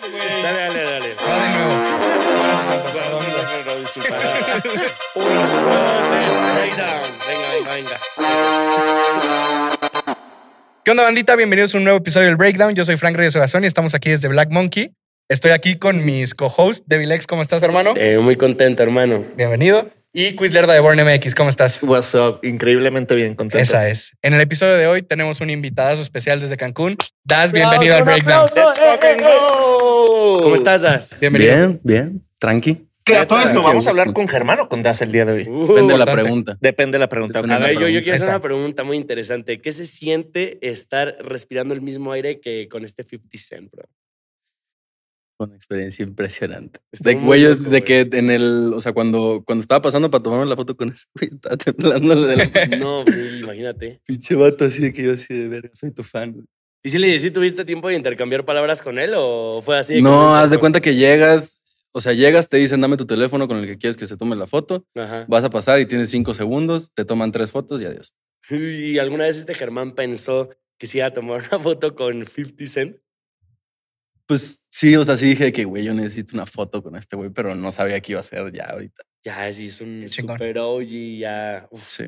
Dale, dale, dale. Va de nuevo. Bueno, Santo, perdón. Uno, dos, tres, breakdown. Venga, venga, venga. ¿Qué onda, bandita? Bienvenidos a un nuevo episodio del Breakdown. Yo soy Frank Reyes Ogazón y estamos aquí desde Black Monkey. Estoy aquí con mis co-hosts. Devilex, ¿cómo estás, hermano? Eh, muy contento, hermano. Bienvenido. Y Quizlerda de Born MX, ¿cómo estás? What's up? Increíblemente bien contento. Esa es. En el episodio de hoy tenemos un invitadazo especial desde Cancún. Das, bienvenido al Breakdown. Let's fucking go. ¿Cómo estás, Das? Bienvenido. Bien, bien, tranqui. Que a todo esto vamos a hablar con Germán o con Das el día de hoy. Uh, Depende de la pregunta. Depende de la pregunta. Depende A ver, yo, yo quiero hacer una pregunta muy interesante. ¿Qué se siente estar respirando el mismo aire que con este 50 Cent, bro? Una experiencia impresionante. Estuvo De güey, loco, de que en el, o sea, cuando, cuando estaba pasando para tomarme la foto con ese güey, estaba temblándole de la No, güey, imagínate. pinche vato así de que yo así de verga, soy tu fan. güey. ¿Y si le si tuviste tiempo de intercambiar palabras con él o fue así? de No, haz de cuenta que llegas, o sea, llegas, te dicen dame tu teléfono con el que quieres que se tome la foto, Ajá. vas a pasar y tienes cinco segundos, te toman tres fotos y adiós. ¿Y alguna vez este Germán pensó que se iba a tomar una foto con 50 Cent? Pues sí, o sea, sí dije que, güey, yo necesito una foto con este güey, pero no sabía qué iba a hacer ya ahorita. Ya, sí, es un chingón. super OG, ya. uf, Sí.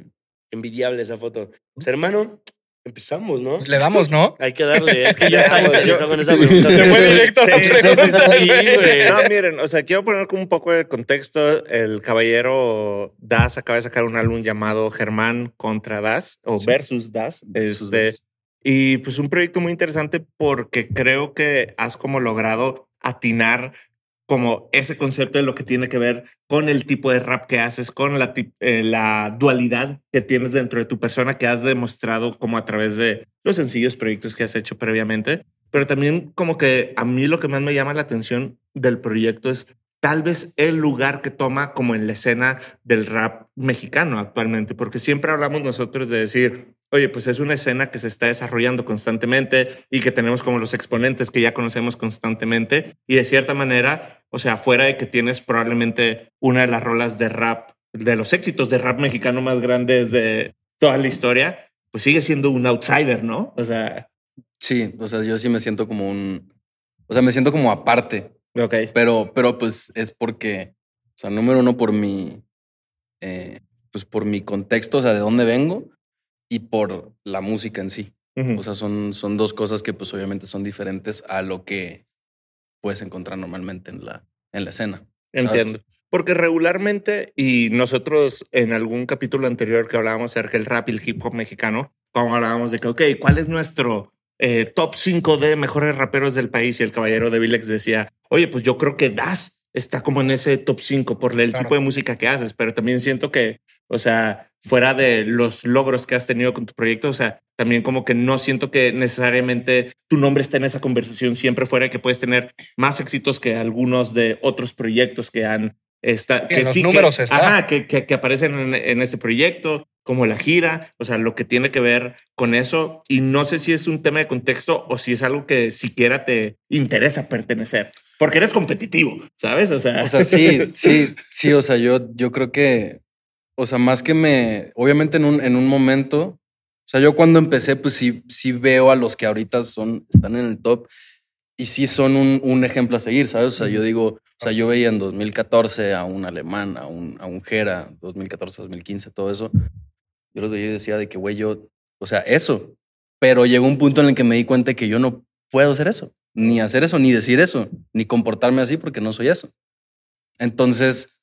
envidiable esa foto. Pues, hermano, empezamos, ¿no? Pues le damos, ¿no? Hay que darle. Es que yo Ya, estaba interesado con esa pregunta. Se fue directo a la Sí, sí, pregunta. sí, güey. No, miren, o sea, quiero poner como un poco de contexto. El caballero Das acaba de sacar un álbum llamado Germán contra Das o Sí. versus Das. Sus Este, dos. Y pues un proyecto muy interesante porque creo que has como logrado atinar como ese concepto de lo que tiene que ver con el tipo de rap que haces, con la, eh, la dualidad que tienes dentro de tu persona que has demostrado como a través de los sencillos proyectos que has hecho previamente. Pero también como que a mí lo que más me llama la atención del proyecto es tal vez el lugar que toma como en la escena del rap mexicano actualmente, porque siempre hablamos nosotros de decir, oye, pues es una escena que se está desarrollando constantemente y que tenemos como los exponentes que ya conocemos constantemente y de cierta manera, o sea, fuera de que tienes probablemente una de las rolas de rap, de los éxitos de rap mexicano más grandes de toda la historia, pues sigue siendo un outsider, ¿no? O sea, Sí, o sea, yo sí me siento como un, o sea, me siento como aparte, ok. pero, pero pues es porque, o sea, número uno por mi, eh, pues por mi contexto, o sea, de dónde vengo y por la música en sí. Ujú. O sea, son, son dos cosas que pues obviamente son diferentes a lo que puedes encontrar normalmente en la, en la escena. Entiendo. Porque regularmente, y nosotros en algún capítulo anterior que hablábamos acerca del rap y el hip hop mexicano, como hablábamos de que, ok, ¿cuál es nuestro eh, top 5 de mejores raperos del país? Y el caballero de Vilex decía, oye, pues yo creo que Das está como en ese top 5 por el Claro. tipo de música que haces, pero también siento que, o sea, fuera de los logros que has tenido con tu proyecto, o sea, también como que no siento que necesariamente tu nombre esté en esa conversación siempre fuera de que puedes tener más éxitos que algunos de otros proyectos que han está, En los que, números que, está. ajá, que, que, que aparecen en, en ese proyecto, como la gira, o sea, lo que tiene que ver con eso. Y no sé si es un tema de contexto o si es algo que siquiera te interesa pertenecer, porque eres competitivo, ¿sabes? O sea, O sea, sí, sí, sí, o sea, yo, yo creo que, o sea, más que me, obviamente en un, en un momento, o sea, yo cuando empecé, pues sí, sí veo a los que ahorita son, están en el top y sí son un, un ejemplo a seguir, ¿sabes? O sea, yo digo, o sea, yo veía en 2014 a un alemán, a un, a un Jera, 2014, 2015, todo eso. Yo los veía y decía de que, güey, yo, o sea, eso. Pero llegó un punto en el que me di cuenta que yo no puedo hacer eso, ni hacer eso, ni decir eso, ni comportarme así porque no soy eso. Entonces,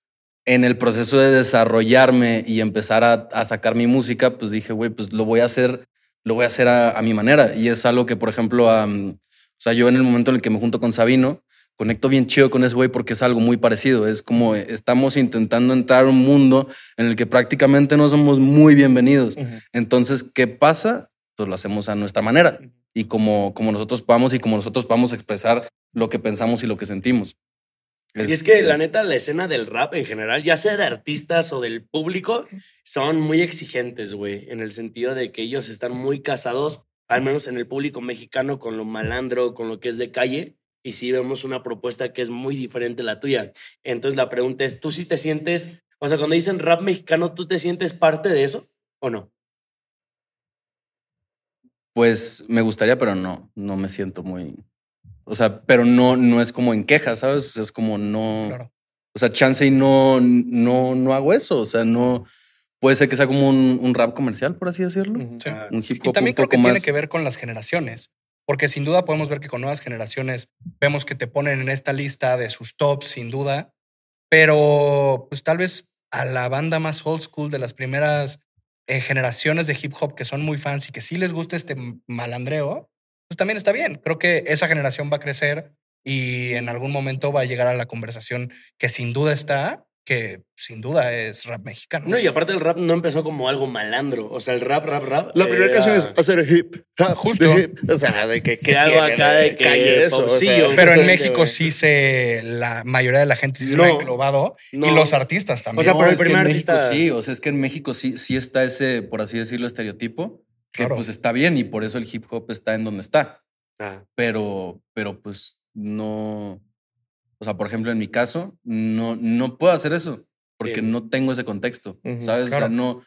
en el proceso de desarrollarme y empezar a, a sacar mi música, pues dije, güey, pues lo voy a hacer, lo voy a hacer a, a mi manera. Y es algo que, por ejemplo, am, o sea, yo en el momento en el que me junto con Sabino, conecto bien chido con ese güey porque es algo muy parecido. Es como estamos intentando entrar a un mundo en el que prácticamente no somos muy bienvenidos. Entonces, ¿qué pasa? Pues lo hacemos a nuestra manera y como, como nosotros podamos y como nosotros podamos expresar lo que pensamos y lo que sentimos. Y es que la neta, la escena del rap en general, ya sea de artistas o del público, son muy exigentes, güey, en el sentido de que ellos están muy casados, al menos en el público mexicano, con lo malandro, con lo que es de calle, y sí vemos una propuesta que es muy diferente a la tuya. Entonces la pregunta es, ¿tú sí te sientes, o sea, cuando dicen rap mexicano, ¿tú te sientes parte de eso o no? Pues me gustaría, pero no, no me siento muy. O sea, pero no, no es como en quejas, ¿sabes? O sea, es como no. Claro. O sea, chance y no, no, no hago eso. O sea, no. Puede ser que sea como un, un rap comercial, por así decirlo. Sí. Ah, Un hip Y hop también un creo poco que más. tiene que ver con las generaciones, porque sin duda podemos ver que con nuevas generaciones vemos que te ponen en esta lista de sus tops, sin duda, pero pues tal vez a la banda más old school de las primeras eh, generaciones de hip hop que son muy fans y que sí les gusta este malandreo, pues también está bien. Creo que esa generación va a crecer y en algún momento va a llegar a la conversación que sin duda está, que sin duda es rap mexicano. No, y aparte el rap no empezó como algo malandro. O sea, el rap, rap, rap. La primera era- canción es hacer hip. Justo. de hip. O sea, de que, Que algo acá de que calle eso. o sea. Pero en México sí se, la mayoría de la gente sí se lo ha No. englobado No. y los artistas también. O sea, No, pero el es que primer en México artista- sí, o sea, es que en México sí, sí está ese, por así decirlo, estereotipo, que Claro. pues está bien y por eso el hip hop está en donde está. Ah, Pero, pero pues no. O sea, por ejemplo, en mi caso, no, no puedo hacer eso porque Sí. no tengo ese contexto. ¿Sabes? O sea, no,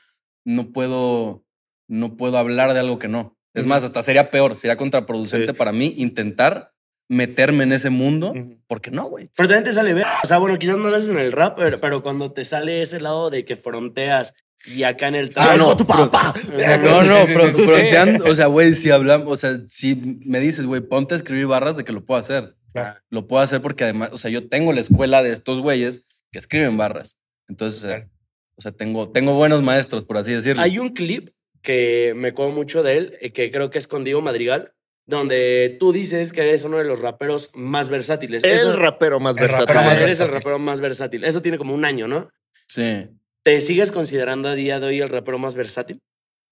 no puedo, no puedo hablar de algo que no. Es más, hasta sería peor, sería contraproducente Sí. para mí intentar meterme en ese mundo, porque no, güey. Pero también te sale ver. O sea, bueno, quizás no lo haces en el rap, pero, pero cuando te sale ese lado de que fronteas y acá en el Ah, trap. no, tu papá. No, no, Sí, sí, sí, sí. fronteando, o sea, güey, si hablamos, o sea, si me dices, güey, ponte a escribir barras de que lo puedo hacer. Claro. Lo puedo hacer porque además, o sea, yo tengo la escuela de estos güeyes que escriben barras. Entonces, eh, Claro. o sea, tengo, tengo buenos maestros, por así decirlo. Hay un clip que me acuerdo mucho de él, eh, que creo que es con Diego Madrigal, donde tú dices que eres uno de los raperos más versátiles. El Eso- rapero más El rapero versátil. más eres el versátil. rapero más versátil. Eso tiene como un año, ¿no? Sí, ¿Te sigues considerando a día de hoy el rapero más versátil?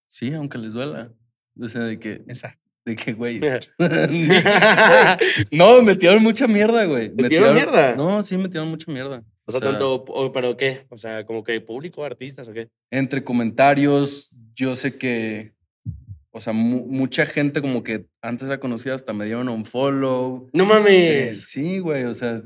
sí, aunque les duela. O sea, de que, Esa. de que, güey. no, me tiraron mucha mierda, güey. ¿Te Me tiraron mierda? No, sí, me tiraron mucha mierda. O sea, tanto, o- pero ¿qué? O sea, como que público, artistas o qué? entre comentarios, yo sé que, o sea, mu- mucha gente como que antes era conocida hasta me dieron un follow. No Eh, mames. sí, güey, o sea.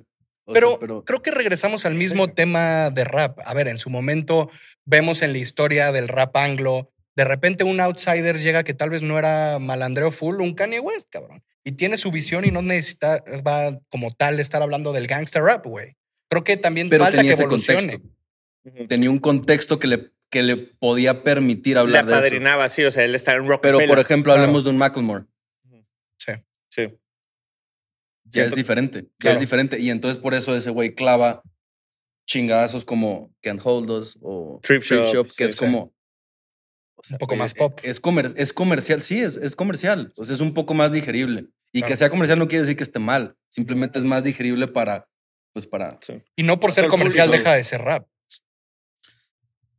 Pero, sea, pero creo que regresamos al mismo tema de rap. A ver, en su momento vemos en la historia del rap anglo, de repente un outsider llega que tal vez no era malandreo full, un Kanye West, cabrón. Y tiene su visión y no necesita, va como tal estar hablando del gangster rap, güey. Creo que también pero falta que tenía ese evolucione. contexto. Tenía un contexto que le, que le podía permitir Le hablar de eso. apadrinaba, sí, o sea, él está en Pero, Rockefeller. por ejemplo, Claro. hablemos de un Macklemore. Sí. Sí. Ya Siento- es diferente. Ya Claro. es diferente. Y entonces por eso ese güey clava chingadazos como Can't Hold Us o Trip Shop, que sí, es sí. como. o Un poco eh, más pop. Es, comer- es comercial, sí, es, es comercial. O sea, es un poco más digerible. Y Claro. que sea comercial no quiere decir que esté mal. Simplemente es más digerible para, pues para. Y no por ser comercial deja de ser rap.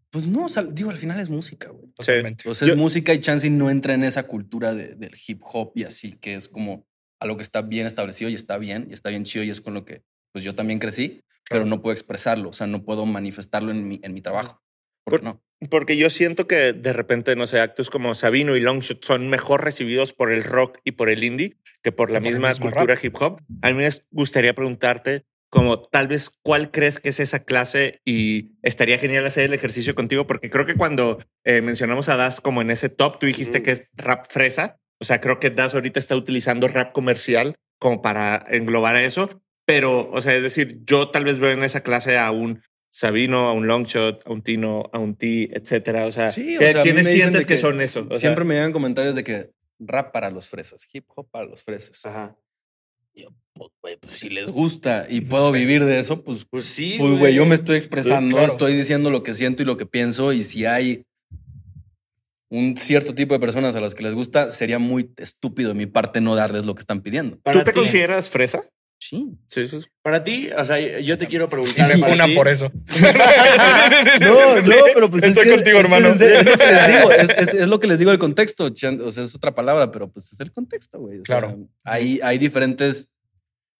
Pues no, o sea, digo, al final es música, güey. Totalmente. O sea, Yo- es música y Chansey no entra en esa cultura de- del hip hop y así, que es como algo que está bien establecido y está bien, y está bien chido y es con lo que pues yo también crecí, pero no puedo expresarlo, o sea, no puedo manifestarlo en mi, en mi trabajo. ¿Por qué Por- no? Porque yo siento que de repente, no sé, actos como Sabino y Longshot son mejor recibidos por el rock y por el indie que por la misma cultura rap. hip hop. A mí me gustaría preguntarte, como tal vez, ¿cuál crees que es esa clase? Y estaría genial hacer el ejercicio contigo, porque creo que cuando eh, mencionamos a Das como en ese top, tú dijiste Mm. que es rap fresa. O sea, creo que Das ahorita está utilizando rap comercial como para englobar a eso. Pero, o sea, es decir, yo tal vez veo en esa clase a un Sabino, a un Longshot, a un Tino, a un T, etcétera. O sea, Sí, o ¿qué- sea, ¿quiénes sientes de que, son eso? O sea, Siempre me llegan comentarios de que rap para los fresas, hip hop para los fresas. Ajá. Yo, pues, güey, pues si les gusta y puedo vivir de eso, pues, Pues sí. pues, güey, yo me estoy expresando, claro. estoy diciendo lo que siento y lo que pienso y si hay un cierto tipo de personas a las que les gusta, sería muy estúpido de mi parte no darles lo que están pidiendo. Para ¿Tú te ti- consideras fresa? Sí. Sí, sí. Para ti, o sea, yo te quiero Y preguntar. funan ti- por eso. No, no, pero pues Estoy es que- contigo, es hermano. Es, lo que les digo, es, es- es lo que les digo el contexto. O sea, es otra palabra, pero pues es el contexto, güey. O sea, Claro. hay, hay diferentes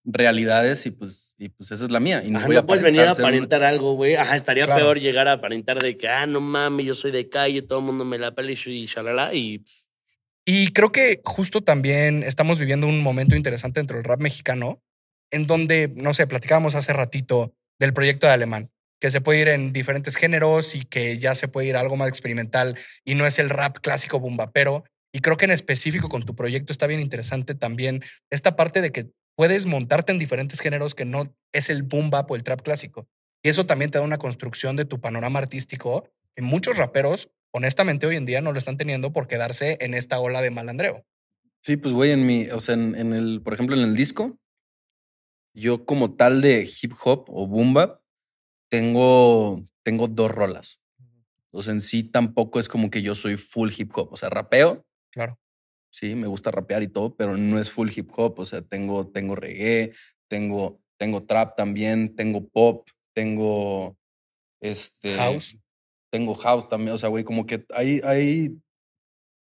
realidades y pues, y pues esa es la mía. Y no, Ajá, voy no puedes venir a aparentar algo, güey. Ajá, estaría Claro. peor llegar a aparentar de que, ah, no mames, yo soy de calle, todo el mundo me la pela y shalala. Y Y creo que justo también estamos viviendo un momento interesante dentro del rap mexicano, en donde, no sé, platicábamos hace ratito del proyecto de Alemán, que se puede ir en diferentes géneros y que ya se puede ir a algo más experimental y no es el rap clásico bumbapero. Y creo que en específico con tu proyecto está bien interesante también esta parte de que puedes montarte en diferentes géneros que no es el boom bap o el trap clásico. Y eso también te da una construcción de tu panorama artístico que muchos raperos, honestamente, hoy en día no lo están teniendo por quedarse en esta ola de malandreo. Sí, pues güey, en mi, o sea, en, en el, por ejemplo, en el disco, yo como tal de hip hop o boom bap, tengo, tengo dos rolas. O sea, en sí tampoco es como que yo soy full hip hop. O sea, rapeo. Claro. Sí, me gusta rapear y todo, pero no es full hip hop. O sea, tengo, tengo reggae, tengo, tengo trap también, tengo pop, tengo este. House. Tengo house también. O sea, güey, como que hay, hay,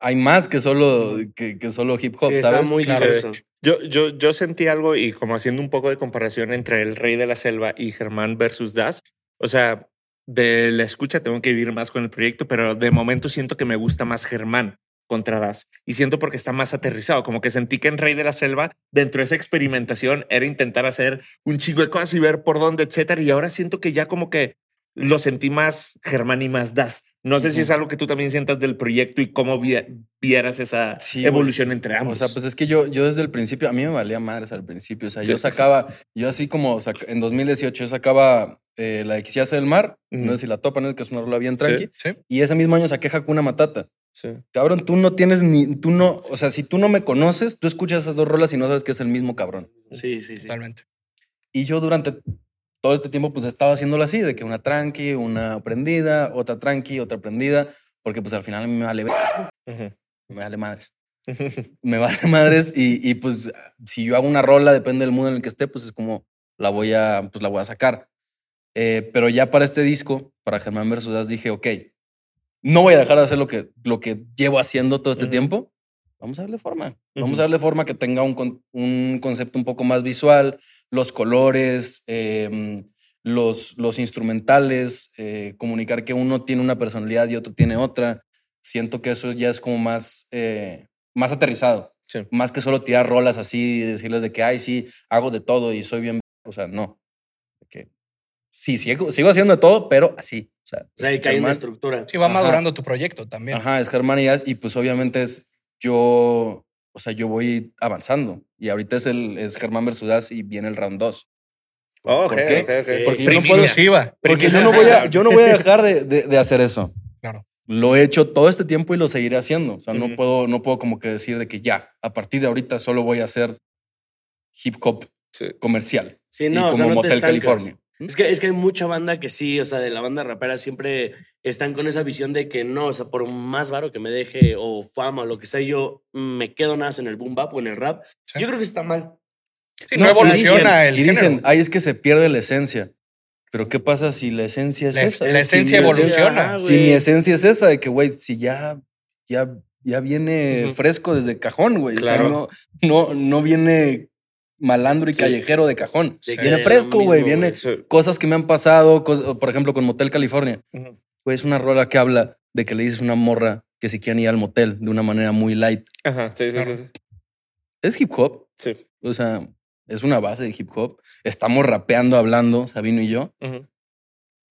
hay más que solo, que, que solo hip hop, Sí, está ¿sabes? muy Claro. diverso. Yo, yo, yo sentí algo y como haciendo un poco de comparación entre el Rey de la Selva y Germán versus Das. O sea, de la escucha tengo que vivir más con el proyecto, pero de momento siento que me gusta más Germán contra Das. Y siento porque está más aterrizado, como que sentí que en Rey de la Selva, dentro de esa experimentación, era intentar hacer un chingo de cosas y ver por dónde, etcétera. Y ahora siento que ya como que lo sentí más Germán y más Das. No sé si es algo que tú también sientas del proyecto y cómo vi- vieras esa Sí, evolución entre ambos. O sea, pues es que yo, yo desde el principio, a mí me valía madres al principio. O sea, yo Sí. sacaba, yo así como saca- en 2018 yo sacaba eh, la de Quisiera del mar, Ujú. no sé si la topan, es que es una rola bien tranqui. Sí. Y ese mismo año saqué Hakuna Matata. Sí. Cabrón, tú no tienes ni, tú no, o sea, si tú no me conoces, tú escuchas esas dos rolas y no sabes que es el mismo cabrón. Sí, sí, sí. Totalmente. Y yo durante todo este tiempo pues estaba haciéndolo así, de que una tranqui, una prendida, otra tranqui, otra prendida, porque pues al final a mí me vale, me vale madres. me vale madres y, y, pues si yo hago una rola, depende del mood en el que esté, pues es como la voy a, pues la voy a sacar. Eh, pero ya para este disco, para Germán versus Das, dije, ok, no voy a dejar de hacer lo que, lo que llevo haciendo todo este tiemos. Vamos a darle forma. Vamos Ujú. a darle forma que tenga un, un concepto un poco más visual, los colores, em, los, los instrumentales, eh, comunicar que uno tiene una personalidad y otro tiene otra. Siento que eso ya es como más, eh, más aterrizado. Sí. Más que solo tirar rolas así y decirles de que, ay, sí, hago de todo y soy bien. O sea, no. Que, sí, sigo, sigo haciendo de todo, pero así. Sea, O sea, es que hay una estructura. Sí, va Ajá. madurando tu proyecto también. Ajá, es Germán y Jazz, y pues obviamente es yo, o sea, yo voy avanzando. Y ahorita es el es Germán versus Jazz y viene el round 2. Oh, ¿Por ok, qué? ok, ok. Porque yo no puedo-. Porque yo no voy a, yo no voy a dejar de, de- de hacer eso. Claro. Lo he hecho todo este tiempo y lo seguiré haciendo. O sea, no Ujú. puedo, no puedo como que decir de que ya, a partir de ahorita solo voy a hacer hip hop Sí. comercial. Sí, y no, como o sea, no te Motel. California. Es que, es que hay mucha banda que sí, o sea, de la banda rapera siempre están con esa visión de que no, o sea, por más varo que me deje o fama o lo que sea, yo me quedo nada en el boom bap o en el rap. Sí. Yo creo que está mal. Sí, no, y evoluciona dicen- el Y dicen, género. ay, es que se pierde la esencia. Pero ¿qué pasa si la esencia es La- esa? la esencia evoluciona. Ajá, Si mi esencia es esa, de que, güey, si ya, ya, ya viene fresco desde cajón, güey. O sea, Claro. no, no, no viene malandro y Sí. callejero de cajón. Viene fresco, güey. Viene cosas que me han pasado, por ejemplo, con Motel California. Güey, es una rola que habla de que le dices a una morra que si quieren ir al motel de una manera muy light. Ajá, sí, sí, sí, Es hip hop. sí. O sea, es una base de hip hop. Estamos rapeando, hablando, Sabino y yo.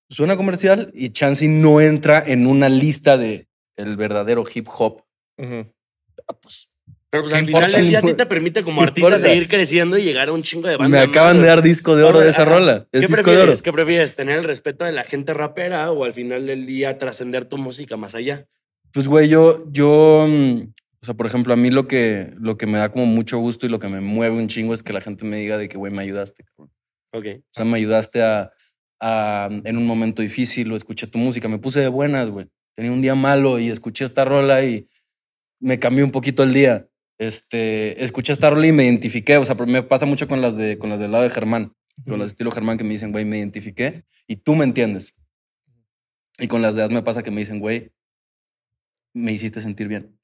Suena comercial y Chansey no entra en una lista de el verdadero hip hop. Ah, pues, Pero pues ¿Qué al final del día a ti te permite como ¿Qué artista seguir creciendo y llegar a un chingo de me bandas. acaban de dar disco de oro de esa rola. Es ¿Qué disco de oro. prefieres? ¿Qué prefieres? ¿Tener el respeto de la gente rapera o al final del día trascender tu música más allá? Pues, güey, yo, yo, mm, o sea, por ejemplo, a mí lo que, lo que me da como mucho gusto y lo que me mueve un chingo es que la gente me diga de que, güey, me ayudaste. Ok. O sea, me ayudaste a, a- en un momento difícil o escuché tu música. Me puse de buenas, güey. Tenía un día malo y escuché esta rola y me cambió un poquito el día. Este, escuché esta rola y me identifiqué. O sea, me pasa mucho con las, de, con las del lado de Germán. Con las de estilo Germán que me dicen, güey, me identifiqué y tú me entiendes. Y con las de Az me pasa que me dicen, güey, me hiciste sentir bien.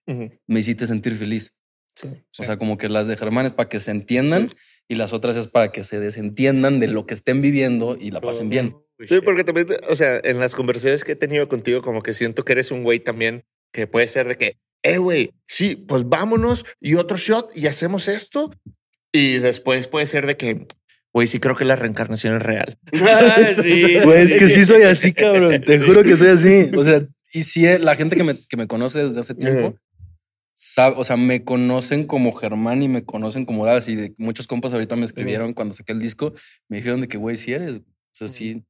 Me hiciste sentir feliz. Sí. O sea, como que las de Germán es para que se entiendan y las otras es para que se desentiendan de lo que estén viviendo y la pasen bien. Sí, porque también, o sea, en las conversaciones que he tenido contigo, como que siento que eres un güey también que puede ser de que, eh, güey, sí, pues vámonos y otro shot y hacemos esto. Y después puede ser de que, güey, sí creo que la reencarnación es real. Ah, sí. Güey, es que sí soy así, cabrón. Te juro que soy así. O sea, y sí, eh, la gente que me, que me conoce desde hace tiempo, Ujú. sab- o sea, me conocen como Germán y me conocen como Dallas. Y de muchos compas ahorita me escribieron cuando saqué el disco, me dijeron de que, güey, sí eres. O sea, sí.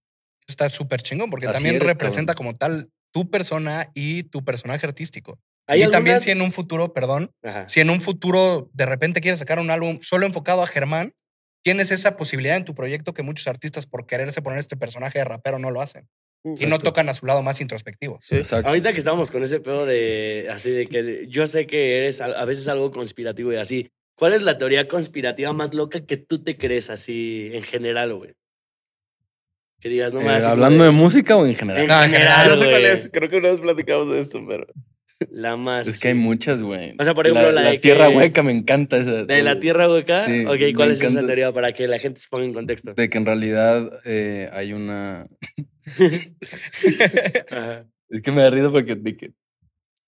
Está súper chingón porque Así también eres, representa como tal tu persona y tu personaje artístico. ¿Hay Y también alguna- si en un futuro, perdón, Ajá. si en un futuro de repente quieres sacar un álbum solo enfocado a Germán, tienes esa posibilidad en tu proyecto que muchos artistas por quererse poner este personaje de rapero no lo hacen. Y no tocan a su lado más introspectivo. Sí. Exacto. Ahorita que estábamos con ese pedo de así de que yo sé que eres a veces algo conspirativo y así. ¿Cuál es la teoría conspirativa más loca que tú te crees así en general, güey? Que digas, no Eh, me hagas ¿Hablando de música o en general? En No, en general, general, Yo sé cuál es. Creo que una vez platicamos de esto, pero. La más. Es que hay muchas, güey. O sea, por ejemplo, la de que- tierra hueca me encanta esa. ¿De la tierra hueca? Sí, ok, ¿cuál es esa encanta. teoría para que la gente se ponga en contexto? De que en realidad eh, hay una. Ajá. Es que me da risa porque. de que-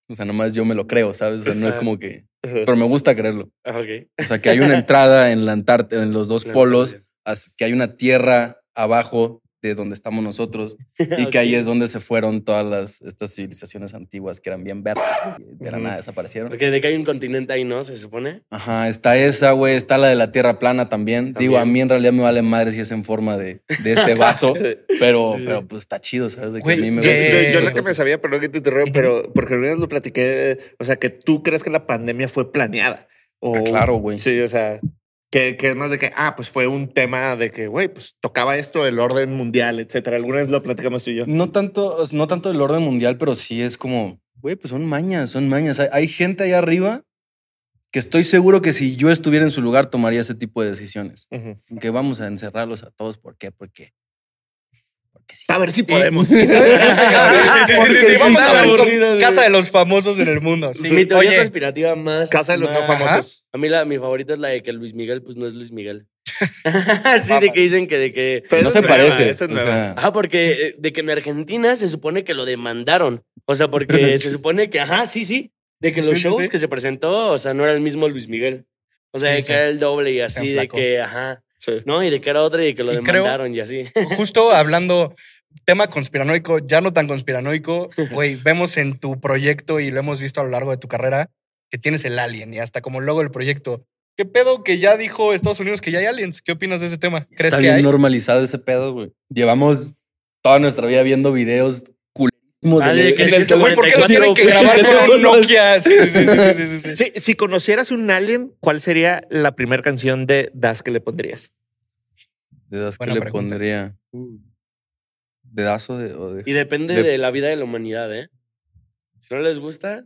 o sea, nomás yo me lo creo, ¿sabes? O sea, no es como que. Pero me gusta creerlo. Ah, ok. O sea, que hay una entrada en la Antártida, en los dos La polos, que hay una tierra abajo de donde estamos nosotros y que ahí es donde se fueron todas las, estas civilizaciones antiguas que eran bien verdes y de la nada desaparecieron. Ok, de que hay un continente ahí, ¿no? Se supone. Ajá, está esa, güey, está la de la tierra plana también. Digo, a También. mí en realidad me vale madre si es en forma de, de este vaso, Sí. pero, Sí. pero pues está chido, ¿sabes? De que Güey, a mí me Yo, Eh, yo- yo la que me sabía, perdón que te interrumpa, pero porque una vez lo platiqué, o sea, que tú crees que la pandemia fue planeada. O, Ah, claro, güey. Sí, o sea, que, que es más de que, ah, pues fue un tema de que, güey, pues tocaba esto, el orden mundial, etcétera. Alguna vez lo platicamos tú y yo. No tanto, no tanto el orden mundial, pero sí es como, güey, pues son mañas, son mañas. Hay, hay gente allá arriba que estoy seguro que si yo estuviera en su lugar tomaría ese tipo de decisiones. Que vamos a encerrarlos a todos. ¿Por qué? Porque, porque sí. A ver si podemos. Sí, sí, sí, sí, sí, Porque sí, Vamos a ver. Casa de los famosos en el mundo. Sí. Mi teoría Oye, conspirativa más. Casa de los no famosos. A mí la, mi favorita es la de que Luis Miguel, pues no es Luis Miguel. sí, de que dicen que de que. Pero no esa se es nueva, parece. esa es o nueva. sea, Ajá, porque eh, de que en Argentina se supone que lo demandaron. O sea, porque se supone que, ajá, sí, sí. De que los Sí, sí, shows sí. que se presentó, o sea, no era el mismo Luis Miguel. O sea, Sí, de sí. que era el doble y así, de enflacó. que, ajá. Sí. No, y de que era otra y de que lo Y creo- demandaron y así. justo hablando tema conspiranoico, ya no tan conspiranoico, güey, vemos en tu proyecto y lo hemos visto a lo largo de tu carrera que tienes el alien y hasta como logo del proyecto. ¿Qué pedo que ya dijo Estados Unidos que ya hay aliens? ¿Qué opinas de ese tema? ¿Crees está que bien hay? normalizado ese pedo, güey. Llevamos toda nuestra vida viendo videos que en el ¿por qué lo 44, tienen que grabar con un Nokia? Sí, sí, sí, sí, sí, sí, sí. Sí, si conocieras un alien, ¿cuál sería la primera canción de Das que le pondrías? ¿De das que le pregunta. pondría? ¿Dedazo de, o de Y depende De- de la vida de la humanidad, ¿eh? Si no les gusta,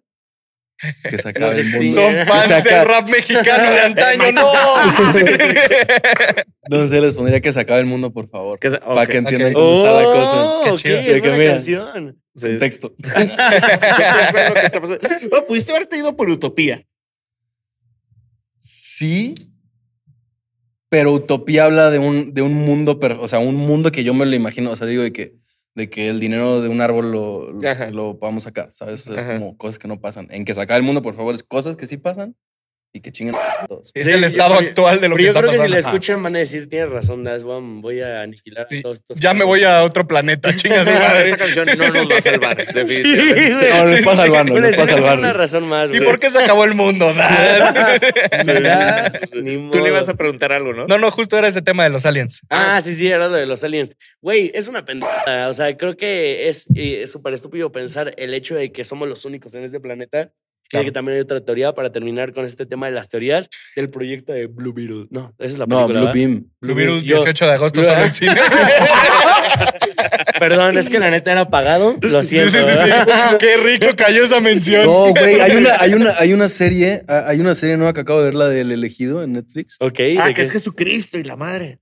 que se No acabe el mundo? Son fans Saca- del rap mexicano de antaño, no. No sé, les pondría que se acabe el mundo, por favor. Que se- Para que entiendan Ok. cómo está la Oh, cosa. Qué ok, chido. es De que buena mira. canción. Sí, sí. Texto. Es. Bueno, pudiste haberte ido por Utopía. Sí, pero Utopía habla de un, de un mundo, o sea, un mundo que yo me lo imagino, o sea, digo de que, de que el dinero de un árbol lo, lo, lo podamos sacar, ¿sabes? O sea, es como cosas que no pasan. En que se acabe el mundo, por favor, es cosas que sí pasan y que chinguen a todos. Es Sí, el estado actual de lo que yo está creo que si Ajá. escuchan van a decir, tienes razón, Das, voy a- voy a aniquilar a Sí, todos estos. Ya me voy a otro planeta, chingas. Esa canción no nos va a salvar, definitivamente. No, nos al barro, Bueno, nos sí, pasa al una razón más, ¿Y por qué se acabó el mundo? Ni Tú le ibas a preguntar algo, ¿no? No, no, justo era ese tema de los aliens. Ah, sí, sí, era lo de los aliens. Güey, es una pendejada. O sea, creo que es eh, súper estúpido pensar el hecho de que somos los únicos en este planeta. Claro. que también hay otra teoría para terminar con este tema de las teorías del proyecto de Blue Beetle. No, esa es la No, película. Blue ¿verdad? Beam. Blue Beetle, Yo- 18 de agosto, yo- solo en cine. Perdón, es que la neta era pagado. Lo siento. sí, sí, sí. Qué rico cayó esa mención. No, güey, hay una, hay una, hay una serie, hay una serie nueva que acabo de ver, la del elegido en Netflix, Ok. Ah, ¿de que qué? es Jesucristo y la madre.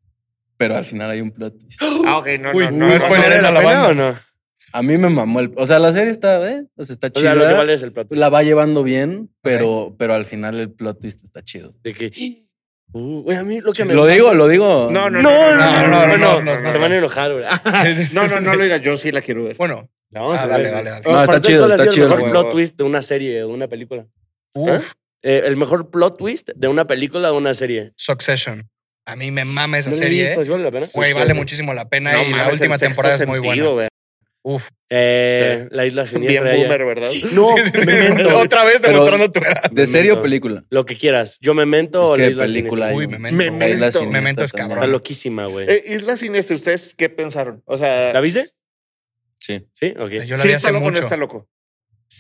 pero al final hay un plot twist. Ah, ok, no, Uy, no, no no. no, no. a la banda. o no? A mí me mamó el. O sea, la serie está, ¿eh? O sea, está chida. O sea, lo que vale es el plot twist. La va llevando bien, pero, pero al final el plot twist está chido. De que. Uh, a mí lo que me. Lo digo, lo digo. No, no, no. No, no, no. se van a enojar, güey. no, no, no lo digas. Yo sí la quiero ver. Bueno. Vamos ah, dale. Dale, dale, No, está chido, está chido. El mejor plot twist de una serie, de una película. Uf. el mejor plot twist de una película, de una serie. Succession. A mí me mama esa serie. Güey, vale muchísimo la pena y la última temporada es muy buena. Uf. Eh, La isla Bien siniestra. ya- boomer, ¿verdad? No, Memento. Otra vez demostrando tu edad. ¿De serie o película? Lo que quieras. Yo Memento Es o que La isla película siniestra. Uy, Memento. Memento. La Isla Siniestra Memento es también. Está cabrón. loquísima, güey. Eh, Isla Siniestra, ¿ustedes qué pensaron? O sea, ¿La viste? Sí. Sí, ok. Yo la Sí vi está loco no está loco.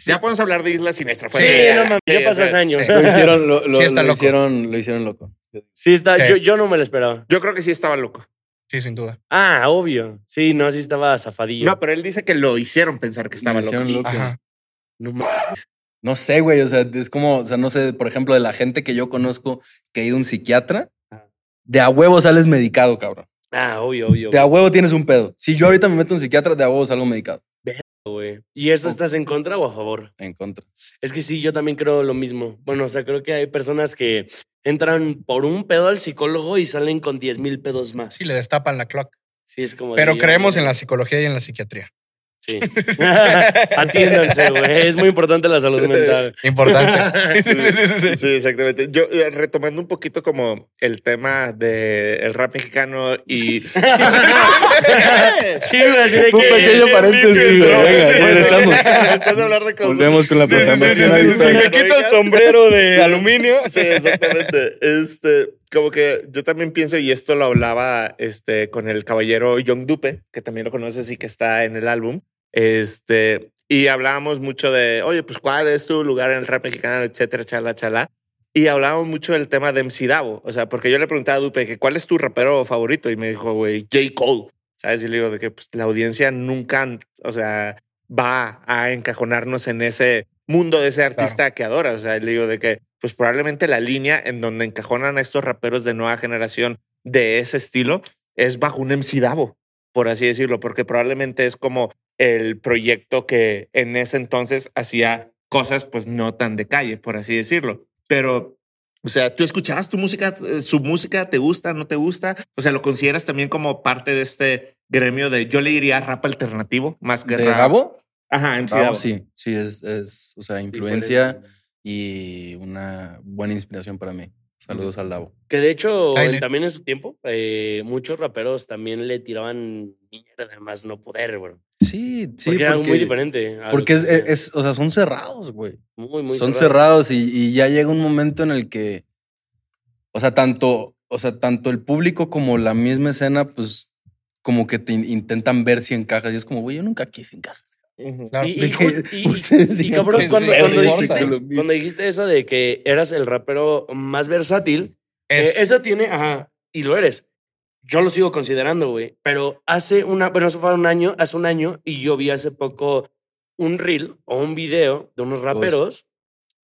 Ya podemos hablar de Isla Siniestra. Fue Sí, de- no mames, ya sea, años. sí. Lo hicieron, lo, lo- Sí está lo loco. hicieron, lo hicieron loco. Sí, está. Sí. Yo, yo no me lo esperaba. Yo creo que sí estaba loco. Sí, sin duda. Ah, obvio. Sí, no, sí estaba zafadillo. No, pero él dice que lo hicieron pensar que estaba Lo loco. hicieron loco. Ajá. No mames. No sé, güey. O sea, es como, o sea, no sé, por ejemplo, de la gente que yo conozco que ha ido a un psiquiatra, Ajá. de a huevo sales medicado, cabrón. Ah, obvio, obvio. De a huevo tienes un pedo. Si yo ahorita me meto a un psiquiatra, de a huevo salgo medicado. ¿Y esto estás en contra o a favor? En contra. Es que sí, yo también creo lo mismo. Bueno, o sea, creo que hay personas que entran por un pedo al psicólogo y salen con 10 mil pedos más. Sí, le destapan la clock. Sí, es como. Pero de- creemos en la psicología y en la psiquiatría. Sí. Atiéndanse, güey. Es muy importante la salud mental. Importante. Sí, sí, sí, sí, sí. Sí, exactamente. Yo eh, retomando un poquito como el tema del rap mexicano y Sí, güey, así de Un que. pequeño paréntesis, güey. Venga, regresamos. Después de hablar de cosas. Volvemos con la Sí, sí, sí, presentación. sí, ahí sí, está. sí. Me quito el sombrero de aluminio. Sí, exactamente. Este, como que yo también pienso, y esto lo hablaba este, con el caballero Young Dupe, que también lo conoces y que está en el álbum. Este, y hablábamos mucho de, oye, pues, ¿cuál es tu lugar en el rap mexicano, etcétera, chala, chala. Y hablábamos mucho del tema de MC Davo. O sea, porque yo le preguntaba a Dupe que cuál es tu rapero favorito y me dijo, güey, J. Cole. ¿Sabes? Y le digo de que pues, la audiencia nunca, o sea, va a encajonarnos en ese mundo de ese artista que adora. O sea, le digo de que, pues probablemente la línea en donde encajonan a estos raperos de nueva generación de ese estilo es bajo un MC Davo, por así decirlo, porque probablemente es como el proyecto que en ese entonces hacía cosas pues no tan de calle, por así decirlo. Pero, o sea, ¿tú escuchabas tu música, eh, su música, te gusta, no te gusta? O sea, ¿lo consideras también como parte de este gremio de, yo le diría rap alternativo, más que ¿De rap? Gabo? Ajá, MC Gabo, Davo. sí, sí, es, es, o sea, influencia y una buena inspiración para mí. Saludos al Davo. Que de hecho, Kyle. también en su tiempo, eh, muchos raperos también le tiraban mierda más no poder, güey. Sí, sí. porque era muy diferente. Porque que es, hacían. es- o sea, son cerrados, güey. muy, muy son cerrado. cerrados y, y ya llega un momento en el que, o sea, tanto, o sea, tanto el público como la misma escena, pues, como que te in- intentan ver si encajas. Y es como, güey, yo nunca quise encajar. Claro. Y, y, y- ustedes y, digan cabrón, que cuando, cuando dijiste, cuando eso de que eras el rapero más versátil, Es, eh, eso tiene, ajá, y lo eres. Yo lo sigo considerando, güey. Pero hace una, bueno, eso fue un año, hace un año, y yo vi hace poco un reel o un video de unos raperos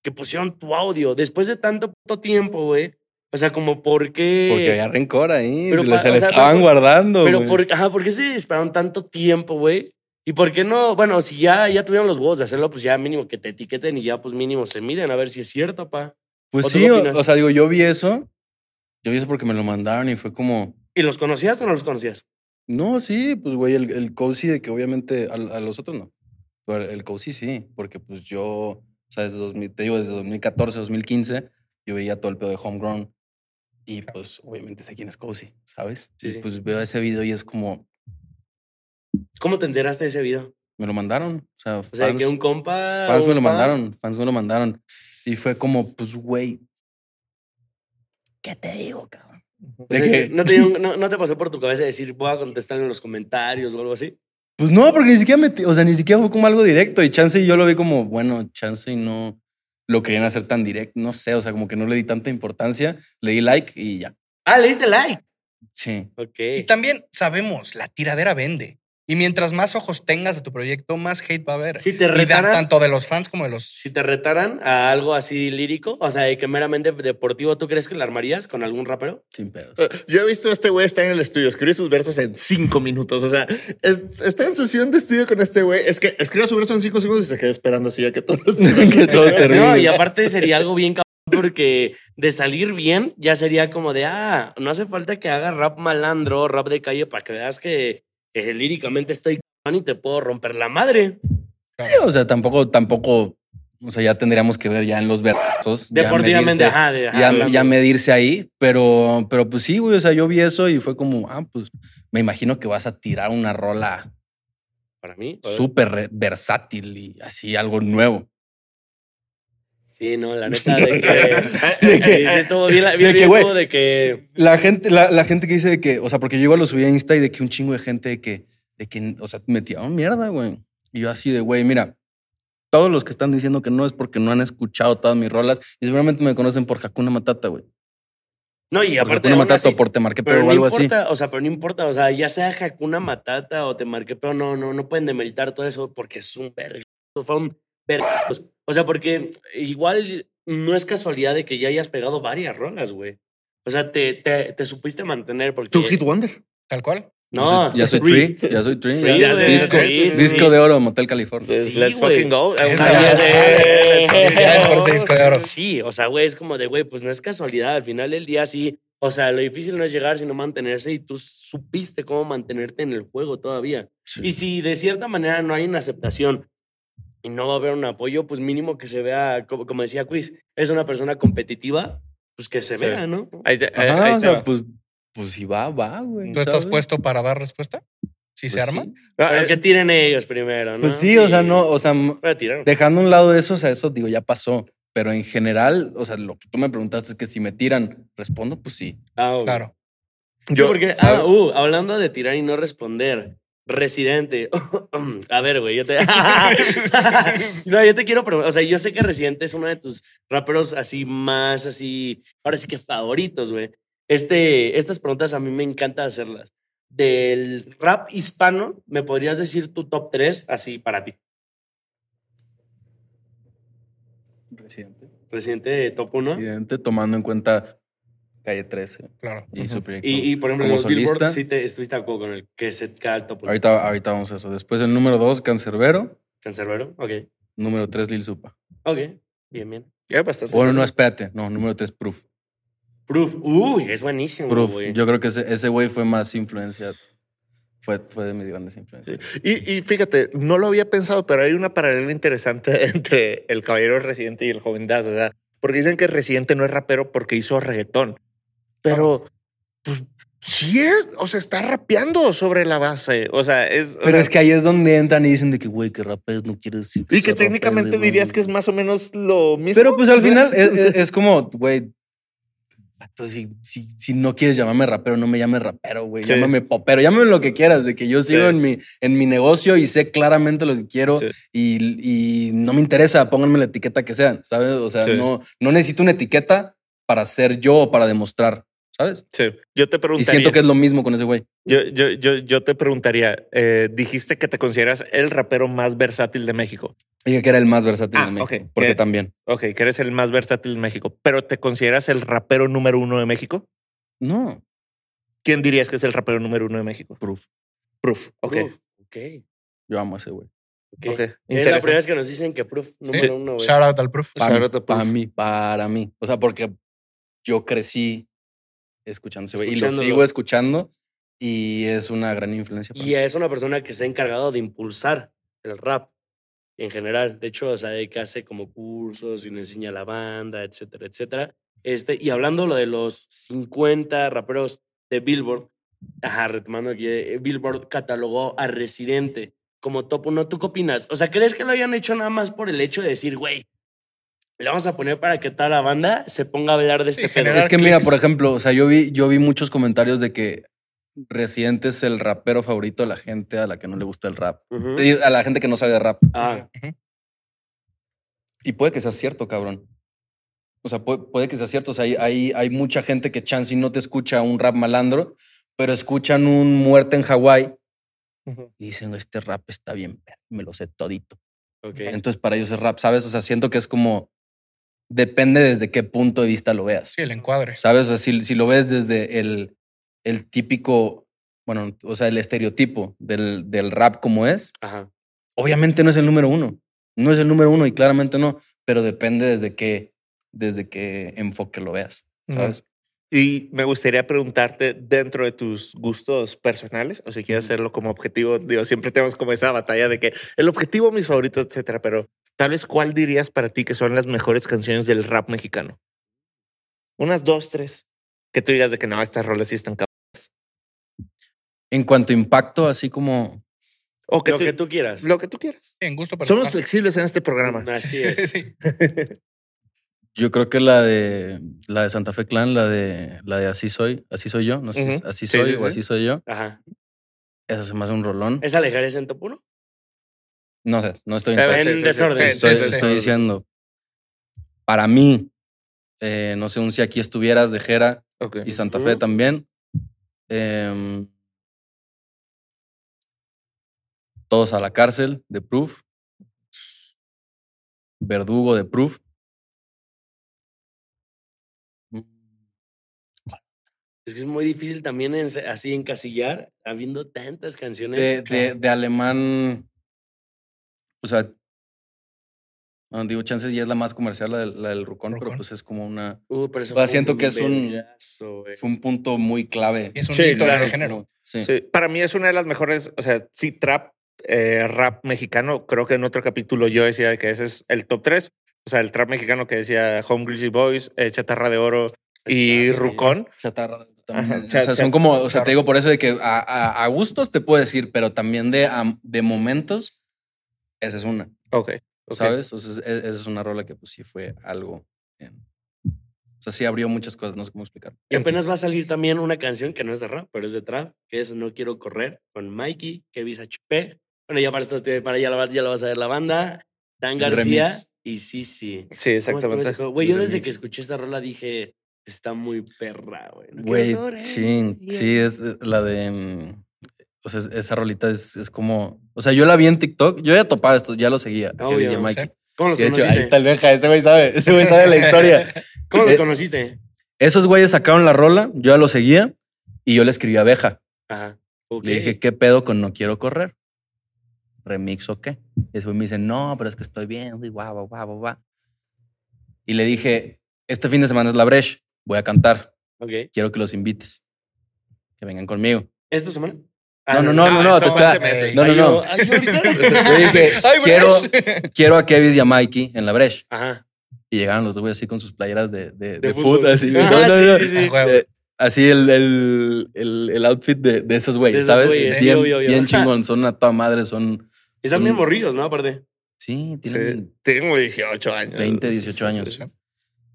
que pusieron tu audio después de tanto puto tiempo, güey. O sea, como por qué. Porque había rencor ahí. Pero se le- pa- se o le sea, estaban pero- guardando. Pero por, ajá, ¿por qué se esperaron tanto tiempo, güey? ¿Y por qué no? Bueno, si ya, ya tuvieron los huevos de hacerlo, pues ya mínimo que te etiqueten y ya pues mínimo se miden a ver si es cierto, pa. Pues ¿o tú sí, o, sea, digo, yo vi eso. Yo vi eso porque me lo mandaron y fue como, ¿Y los conocías o no los conocías? no, sí, pues güey, el, el cozy de que obviamente a, a los otros no. Pero el cozy sí, porque pues yo, o sea, desde 2000, te digo, desde 2014, 2015, yo veía todo el pedo de Homegrown. Y pues obviamente sé quién es cozy, ¿sabes? Sí, y sí. pues veo ese video y es como, ¿Cómo te enteraste de ese video? me lo mandaron. O sea, O sea, fans, que un compa. fans me lo fan- mandaron, fans me lo mandaron. Y fue como, pues güey, ¿qué te digo, cabrón? De sea, que- sí, ¿no, te, dio- no, no te pasó por tu cabeza decir, voy a contestar en los comentarios o algo así? Pues no, porque ni siquiera me, o sea, ni siquiera fue como algo directo. Y Chance y yo lo vi como, bueno, Chance y no lo querían hacer tan directo. No sé, o sea, como que no le di tanta importancia. Le di like y ya. Ah, le diste like. Sí. Ok. y también sabemos, la tiradera vende. Y mientras más ojos tengas de tu proyecto, más hate va a haber. Si te y da- retaran, tanto de los fans como de los... si te retaran a algo así lírico, o sea, de que meramente deportivo, ¿tú crees que la armarías con algún rapero? Sin pedos. Eh, Yo he visto a este güey está en el estudio, escribe sus versos en cinco minutos. O sea, es- está en sesión de estudio con este güey. Es que escribe su verso en cinco segundos y se queda esperando así ya que todos los Que todos. No, y aparte sería algo bien cabrón porque de salir bien ya sería como de, ah, no hace falta que haga rap malandro, rap de calle para que veas que eh, líricamente estoy y te puedo romper la madre. Sí, o sea, tampoco, tampoco, o sea, ya tendríamos que ver ya en los versos. ya Deportivamente, medirse- ajá, de- ajá, ya, ya medirse ahí, pero, pero pues sí, güey, o sea, yo vi eso y fue como, ah, pues me imagino que vas a tirar una rola para mí. súper versátil y así algo nuevo. Sí, no, la neta de que. De Sí, sí, estuvo bien, bien, De que, bien de que. La gente, la, la gente que dice de que, o sea, porque yo igual lo subí a Insta y de que un chingo de gente de que, de que, o sea, me tiraron mierda, güey. Y yo así de, güey, mira, todos los que están diciendo que no es porque no han escuchado todas mis rolas y seguramente me conocen por Hakuna Matata, güey. No, y aparte. Hakuna Matata así- o por Te Marqué Pero Pero o no algo así. importa, o sea, pero no importa, o sea, ya sea Hakuna Matata o te marqué, pero no, no, no pueden demeritar todo eso porque es un verga. Fueron vergazos. O sea, porque igual no es casualidad de que ya hayas pegado varias rolas, güey. O sea, te, te, te supiste mantener porque. Tu hit wonder. Tal cual. No, Ya soy. Tree, ya soy Tree. Ya. güey, disco, sí, sí, disco de oro, Motel California. Sí, let's güey. fucking go. Ah, ya. Felicidades por ese disco de oro. Sí, o sea, güey, es como de, güey, pues no es casualidad. Al final del día, sí. O sea, lo difícil no es llegar, sino mantenerse y tú supiste cómo mantenerte en el juego todavía. Y si de cierta manera no hay una aceptación y no va a haber un apoyo, pues mínimo que se vea, como, como decía Quiz, es una persona competitiva, pues que se Sí. vea, ¿no? Ahí te- ahí- Ajá, ahí o sea, va. pues, pues si va, va, güey. ¿Tú estás ¿sabes? puesto para dar respuesta? Si se Pues arma. sí. Ah, Pero eh, que tiren ellos primero, ¿no? Pues sí, o sea, no, o sea, dejando a un lado eso, o sea, eso digo, ya pasó. Pero en general, o sea, lo que tú me preguntaste es que si me tiran, respondo, pues sí. Ah, ok. Claro. Sí, Yo, porque, ah, uh, hablando de tirar y no responder. Residente. A ver, güey, yo te. no, yo te quiero preguntar. O sea, yo sé que Residente es uno de tus raperos así más, así. Ahora sí que favoritos, güey. Este, estas preguntas a mí me encanta hacerlas. Del rap hispano, ¿me podrías decir tu top 3 así para ti? Residente. Residente top 1. Residente, tomando en cuenta Calle 13 Claro. y su proyecto. Y, y, por ejemplo, los Billboard solista. sí te estuviste de acuerdo con el que se cae al top 1. Ahorita, ahorita vamos a eso. Después el número 2, Cancerbero. Cancerbero. Ok. Número 3, Lil Supa. Ok. Bien, bien. ya bastante. Bueno, no, espérate. No, número 3, Proof. Proof. Uy, es buenísimo, Proof. Yo creo que ese ese güey fue más influencia. Fue, fue de mis grandes influencias. Y, y fíjate, no lo había pensado, pero hay una paralela interesante entre el caballero residente y el joven Daz. O sea, porque dicen que residente no es rapero porque hizo reggaetón. Pero, pues, sí es, o sea, está rapeando sobre la base. O sea, es. o Pero sea, es que ahí es donde entran y dicen de que, güey, que rapes no quiere decir. Y que técnicamente dirías que es más o menos lo mismo. Pero pues al final es, es- es como, güey. Si, si, si no quieres llamarme rapero, no me llames rapero, güey. Sí. Llámame popero, llámame lo que quieras, de que yo sigo Sí. en, mi, en mi negocio y sé claramente lo que quiero Sí. y, y no me interesa, pónganme la etiqueta que sean, ¿sabes? O sea, no, no necesito una etiqueta para ser yo o para demostrar, ¿sabes? Sí. Yo te Y preguntaría. siento que es lo mismo con ese güey. yo, yo, yo, yo te preguntaría, eh, dijiste que te consideras el rapero más versátil de México. Dije que era el más versátil Ah, de México, ok. porque también. Ok, que eres el más versátil de México, pero ¿te consideras el rapero número uno de México? No, ¿Quién dirías que es el rapero número uno de México? proof. Proof. Ok. Proof. Ok. Yo amo a ese güey. ok. Ok, Es la primera vez que nos dicen que Proof número uno, güey. Shout out al proof. Para Shout out to Proof. para mí, para mí. O sea, porque yo crecí güey y lo sigo escuchando y es una gran influencia. para Y mí. es una persona que se ha encargado de impulsar el rap en general. De hecho, o sea, de que hace como cursos y le enseña a la banda, etcétera, etcétera. Este, y hablando lo de los 50 raperos de Billboard, ajá, retomando aquí, eh, Billboard catalogó a Residente como top 1. ¿Tú qué opinas? O sea, ¿crees que lo hayan hecho nada más por el hecho de decir, güey, le vamos a poner para que toda la banda se ponga a hablar de Sí, este pedo? generar Es que mira, por ejemplo, o sea, yo vi, yo vi muchos comentarios de que Residente es el rapero favorito de la gente a la que no le gusta el rap. A la gente que no sabe de rap. Ah, Y puede que sea cierto, cabrón. O sea, puede, puede que sea cierto. O sea, hay, hay, hay mucha gente que chance y no te escucha un rap malandro, pero escuchan un muerte en Hawái y dicen, este rap está bien, me lo sé todito. Entonces para ellos es rap, ¿sabes? O sea, siento que es como, depende desde qué punto de vista lo veas. Sí, el encuadre. ¿Sabes? O sea, si, si lo ves desde el, el típico, bueno, o sea, el estereotipo del, del rap como es, Ajá. obviamente no es el número uno. No es el número uno y claramente no, pero depende desde qué, desde qué enfoque lo veas, ¿sabes? Y me gustaría preguntarte dentro de tus gustos personales, o si quieres hacerlo como objetivo, digo, siempre tenemos como esa batalla de que el objetivo, mis favoritos, etcétera, pero tal vez cuál dirías para ti que son las mejores canciones del rap mexicano? Unas dos, tres, que tú digas de que no, estas rolas sí están cap- En cuanto a impacto, así como, O que Lo tú- que tú quieras. Lo que tú quieras. En gusto personal. Somos flexibles en este programa. Así es. Sí. Yo creo que la de la de Santa Fe Clan, la de la de Así soy, así soy yo, no sé si es Ujú. así Sí, soy sí, o sí. así soy yo. Ajá. Esa se me hace un rolón. ¿Esa dejarías en top 1? No sé, no estoy en Eh. En desorden. estoy, sí, sí, estoy sí. diciendo. Para mí, eh, no sé, un si aquí estuvieras de Jera y Santa Fe también. Em, todos a la cárcel de Proof. Verdugo de Proof. Es que es muy difícil también en- así encasillar, habiendo tantas canciones. De, de, de alemán. O sea. no, digo, chances ya es la más comercial, la del, la del Rucón, pero pues es como una. Uh, pero eso o sea, fue siento que es un- güey. Fue un punto muy clave. Es un Sí, hito claro. del género. Sí. Sí, para mí es una de las mejores, o sea, sí, trap, eh, rap mexicano. Creo que en otro capítulo yo decía que ese es el top 3. O sea, el trap mexicano que decía Home Greasy Boys, eh, Chatarra de Oro y. Rucón. Chatarra. también. Ajá, o sea, son como, o sea, te digo por eso de que a, a- a gustos te puedo decir, pero también de, de momentos, esa es una, Ok. ok. ¿sabes? O sea, es- esa es una rola que pues sí fue algo. o sea, sí abrió muchas cosas, no sé cómo explicar. Y apenas va a salir también una canción que no es de rap, pero es de trap, que es No Quiero Correr, con Mikey, Kevin HP. Bueno, ya para esto, para ya, la, ya lo vas a ver la banda, Dan García remix. y sí, sí. Exactamente. Güey, yo desde remix. que escuché esta rola dije, está muy perra, güey. Güey, sí, sí, es eh, la de. O sea, es- esa rolita es, es como. O sea, yo la vi en TikTok. Yo ya topaba esto, ya lo seguía. Obvio. ¿Cómo los Y de hecho, conociste? ahí está el Benja, ese güey sabe, ese güey sabe la historia. ¿Cómo los Eh, conociste? Esos güeyes sacaron la rola, yo ya lo seguía y yo le escribí a Beja. Ajá. ok. Le dije, ¿qué pedo con No Quiero Correr? ¿Remix o qué? Y ese güey me dice, no, pero es que estoy viendo y guau, guau, guau, guau. Y le dije, este fin de semana es la Breche, voy a cantar, Ok. quiero que los invites, que vengan conmigo. ¿Esta semana? No, no, no, no, no, te está- no, no, no. yo- dije, quiero, quiero a Kevin y a Mikey en la Breche. Ajá. Y llegaron los dos güeyes así con sus playeras de, de, De foot, así. Ah, no, no, sí, no. sí, sí. Ah, huevo. Eh, Así el, el, el, el outfit de, de esos güeyes, esos ¿sabes? bien, obvio, obvio. bien chingón, son a toda madre, son... Están son- bien morridos, ¿no? Aparte. Sí, Sí, tienen tengo 18 años. 20, 18 Sí, sí, años. sí.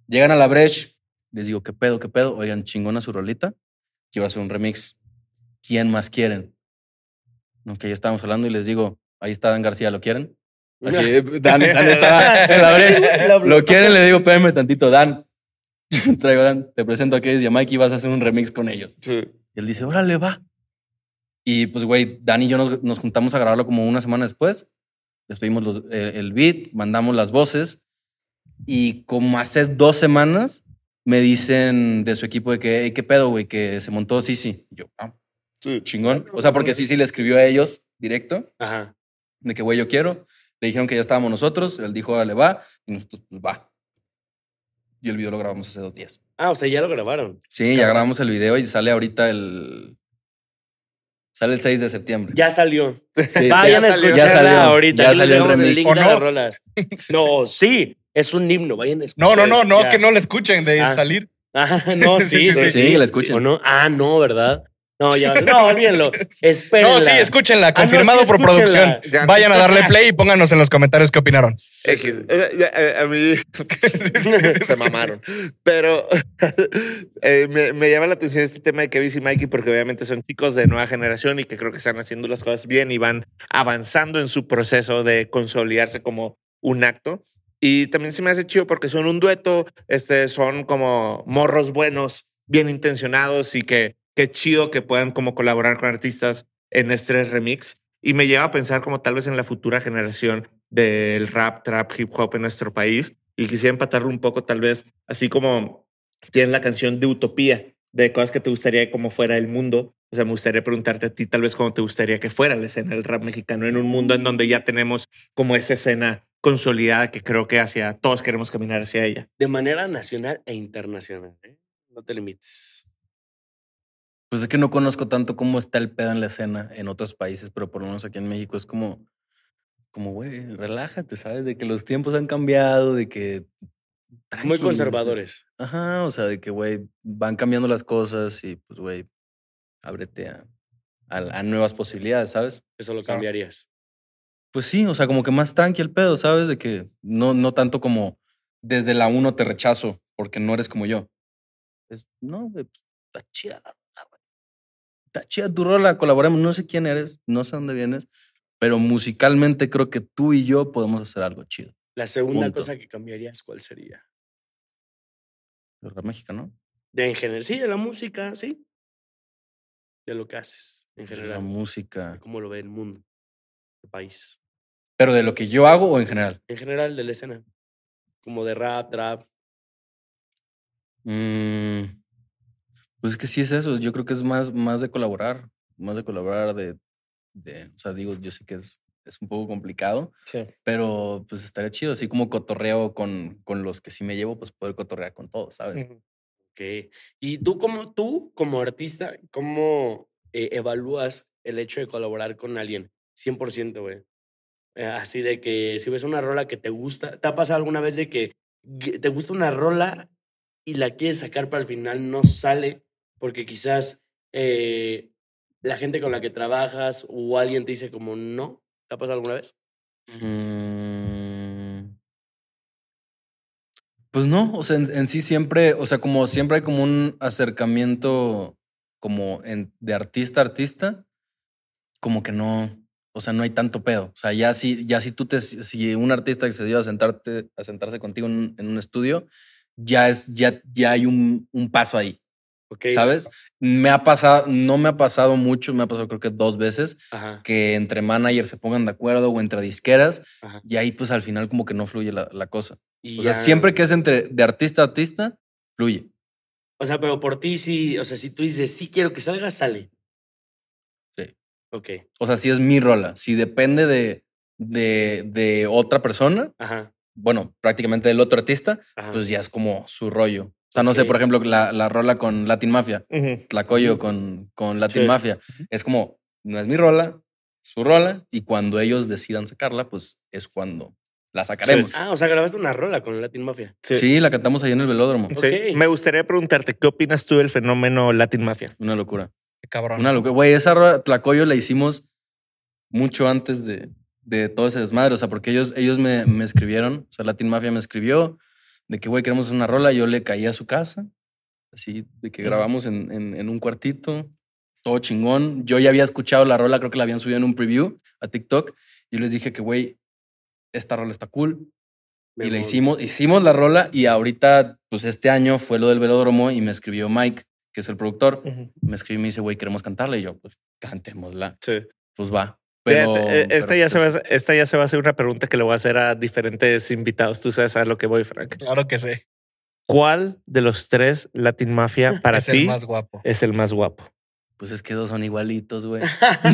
Llegan a la Breche, les digo, ¿qué pedo, qué pedo? Oigan, chingona su rolita. Quiero hacer un remix. ¿Quién más quieren? No, que ya estábamos hablando y les digo, ahí está Dan García, ¿lo quieren? Así, Dan, Dan estaba en la Breche. ¿Lo quieren? Le digo, espérame tantito, Dan. Traigo Dan, te presento a Kevin y a Mikey, vas a hacer un remix con ellos. Sí. Y él dice, órale, va. Y pues, güey, Dan y yo nos, nos juntamos a grabarlo como una semana después. Les pedimos los- eh, el beat, mandamos las voces. Y como hace dos semanas me dicen de su equipo de que, "Hey, ¿qué pedo, güey? Que se montó Sisi. Y yo, ah, Sí. chingón. O sea, porque Sisi le escribió a ellos directo Ajá. de que, güey, yo quiero. Le dijeron que ya estábamos nosotros. Él dijo, órale, va. Y nosotros, pues, va. Y el video lo grabamos hace dos días. Ah, o sea, ya lo grabaron. Sí, ya grabamos el video y sale ahorita el. Sale el 6 de septiembre. Ya salió. Sí, Vayan ya a salió. escucharla Ya salió. ahorita. Ya Aquí salió el link ¿O de no? las rolas. No, sí. Es un himno. Vayan a No, escuchar. no, no, no, Ya. que no le escuchen de Ah. salir. Ajá, no, sí, sí, Sí, sí. sí, sí, la escuchen. ¿O no? Ah, no, ¿verdad? No, ya. No, olvídenlo. Espérenla. No, sí, escúchenla, Ah, no, confirmado sí, por escúchenla. producción. Ya. Vayan a darle play y pónganos en los comentarios qué opinaron. X. Eh, eh, eh, A mí se mamaron. Pero eh, me, me llama la atención este tema de Kevin y Mikey porque obviamente son chicos de nueva generación y que creo que están haciendo las cosas bien y van avanzando en su proceso de consolidarse como un acto. Y también se me hace chido porque son un dueto, este, son como morros buenos, bien intencionados y que qué chido que puedan como colaborar con artistas en este remix. Y me lleva a pensar como tal vez en la futura generación del rap, trap, hip hop en nuestro país. Y quisiera empatarlo un poco tal vez así como tienen la canción de Utopía, de cosas que te gustaría como fuera el mundo. O sea, me gustaría preguntarte a ti tal vez cómo te gustaría que fuera la escena del rap mexicano en un mundo en donde ya tenemos como esa escena consolidada que creo que hacia todos queremos caminar hacia ella. De manera nacional e internacional. ¿eh? No te limites. Pues es que no conozco tanto cómo está el pedo en la escena en otros países, pero por lo menos aquí en México es como, como, güey, relájate, ¿sabes? De que los tiempos han cambiado, de que... Muy conservadores. Ajá, o sea, de que, güey, van cambiando las cosas y pues, güey, ábrete a, a, a nuevas posibilidades, ¿sabes? Eso lo cambiarías. Pues sí, o sea, como que más tranqui el pedo, ¿sabes? De que no, no tanto como desde la uno te rechazo porque no eres como yo. No, güey, pues, está chida la. Está chida tu rola, colaboremos. No sé quién eres, no sé dónde vienes, pero musicalmente creo que tú y yo podemos hacer algo chido. La segunda Punto. cosa que cambiarías, ¿cuál sería? El rap mexicano, De en general, sí, de la música, sí. De lo que haces, en de la general. música. de cómo lo ve el mundo, el país. Pero de lo que yo hago o en general. En general, de la escena. Como de rap, trap. Mm, pues es que sí es eso. Yo creo que es más, más de colaborar, más de colaborar, de, de, o sea, digo, yo sé que es, es un poco complicado, Sí. pero pues estaría chido, así como cotorreo con, con los que sí me llevo, pues poder cotorrear con todos, ¿sabes? Ujú. Ok. Y tú como, tú, como artista, ¿cómo eh, evalúas el hecho de colaborar con alguien? 100%, güey. Eh, así de que si ves una rola que te gusta, ¿te ha pasado alguna vez de que te gusta una rola y la quieres sacar para el final no sale porque quizás eh, la gente con la que trabajas o alguien te dice como no? ¿Te ha pasado alguna vez? Mm, Pues no, o sea, en, sí siempre, o sea, como siempre hay como un acercamiento como de artista a artista, como que no, o sea, no hay tanto pedo. O sea, ya si, ya si tú te, si un artista accedió a sentarte, a sentarse contigo en, en un estudio, ya es, ya, ya hay un, un paso ahí, ¿sabes? Me ha pasado, no me ha pasado mucho, me ha pasado creo que dos veces, Ajá. que entre managers se pongan de acuerdo o entre disqueras, Ajá. y ahí pues al final como que no fluye la, la cosa. Y O sea, siempre que es entre de artista a artista, fluye. O sea, pero por ti sí, o sea, si tú dices sí quiero que salga, sale. Sí. Ok. O sea, si es mi rola, si depende de, de, de otra persona, Ajá. bueno, prácticamente del otro artista, Ajá. pues ya es como su rollo. O sea, no sé, por ejemplo, la, la rola con Latin Mafia, Ujú. Tlacoyo con, con Latin Sí. Mafia, es como, no es mi rola, su rola, y cuando ellos decidan sacarla, pues es cuando la sacaremos. Ah, o sea, grabaste una rola con Latin Mafia. Sí. Sí, la cantamos ahí en el velódromo. Sí. Ok. Me gustaría preguntarte, ¿qué opinas tú del fenómeno Latin Mafia? Una locura. Qué cabrón. Una locura. Güey, esa rola, Tlacoyo la hicimos mucho antes de, de todo ese desmadre. O sea, porque ellos, ellos me, me escribieron, o sea, Latin Mafia me escribió de que, güey, queremos hacer una rola. Yo le caí a su casa, así, de que grabamos en, en, en un cuartito, todo chingón. Yo ya había escuchado la rola, creo que la habían subido en un preview a TikTok. Y yo les dije que, güey, esta rola está cool. Me Y la mol- hicimos, hicimos la rola y ahorita, pues este año fue lo del velódromo y me escribió Mike, que es el productor me escribe y me dice, güey, queremos cantarla. Y yo, pues, cantémosla. Sí. Pues va. Pero, este- eh, esta, pero, ya se pues, va, a- esta ya se va a hacer una pregunta que le voy a hacer a diferentes invitados. Tú sabes a lo que voy, Frank. Claro que sí. ¿Cuál de los tres Latin Mafia para es ti el más guapo. es el más guapo? Pues es que dos son igualitos, güey.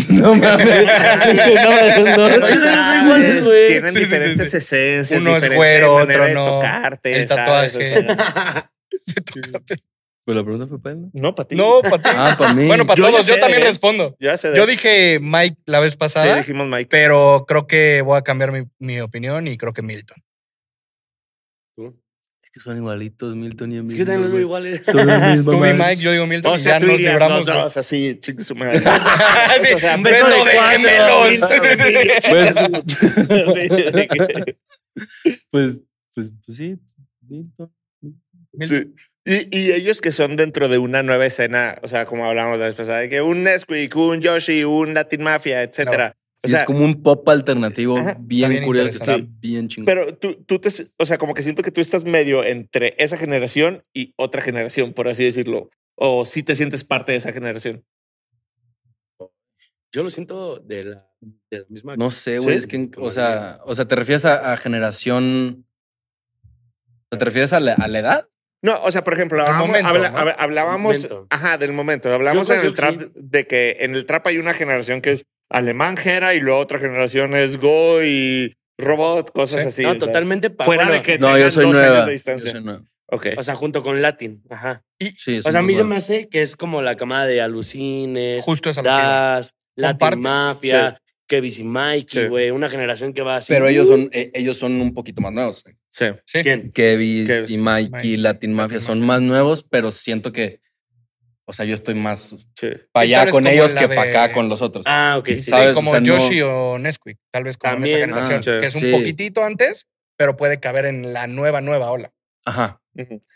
no mames. no, no, Pero no. sabes iguales, güey. Tienen Sí, sí, sí, diferentes sí. esencias. Uno es güero, otro de no. Tocarte, El tatuaje. Pues la pregunta fue para él, ¿no? no, para ti. No, para ti. Ah, para mí. bueno, para Yo todos. Yo sé, también ¿eh? respondo. Ya sé. de- Yo dije Mike la vez Sí, pasada, dijimos Mike. pero creo que voy a cambiar mi, mi opinión y creo que Milton. Es que son igualitos, Milton y Emilio. Es que también los veo iguales. Son la misma Tú y. Mike, yo digo Milton O y sea, ya tú nos dirías libramos. los güey. dos así, chingue su madre. Sí, O sea, un beso de cuatro, gemelos. Sí, de que- Pues, pues, pues sí. Milton. Sí. Y, y ellos que son dentro de una nueva escena, o sea, como hablamos la vez pasada, de que un Nesquik, un Yoshi, un Latin Mafia, etcétera. O Sí, sea, es como un pop alternativo Ajá, bien, bien curioso, que está bien chingón. pero tú, tú te, o sea, como que siento que tú estás medio entre esa generación y otra generación, por así decirlo. O si te sientes parte de esa generación. Yo lo siento de la, de la misma. No sé, güey, ¿Sí? es que, Como o sea, o sea, ¿te refieres a, a generación? ¿Te refieres a la, a la edad? No, o sea, por ejemplo, Del hablábamos, momento, habla- ¿no? hab- hablábamos, Momento. ajá, del momento. Hablamos en el trap de que en el trap hay una generación que es alemán, Jera, y luego otra generación es Go y Robot, cosas Sí. así. no, o sea, totalmente pa- fuera bueno, de que No, yo tengan soy dos años nueva. de Yo distancia. soy nueva. Ok. O sea, junto con Latin. Ajá. Sí, O sea, a mí se me hace que es como la camada de Alucines, Justo. Das, Latin Comparte. Mafia, Kevin y Mikey, Sí. güey. Una generación que va así. Pero ellos uh, son, eh, ellos son un poquito más nuevos. Sí. Sí. ¿Quién? Kevis y Mikey, Mikey, Latin Mafia Latin son Mafia. más nuevos, pero siento que, o sea, yo estoy más Sí. para allá con ellos que para acá con los otros. Ah, ok, sí. Sí, ¿sabes? como O sea, no- Yoshi o Nesquik, tal vez como en También. esa generación, Ah, sí. que es un poquitito antes, pero puede caber en la nueva, nueva ola. Ajá,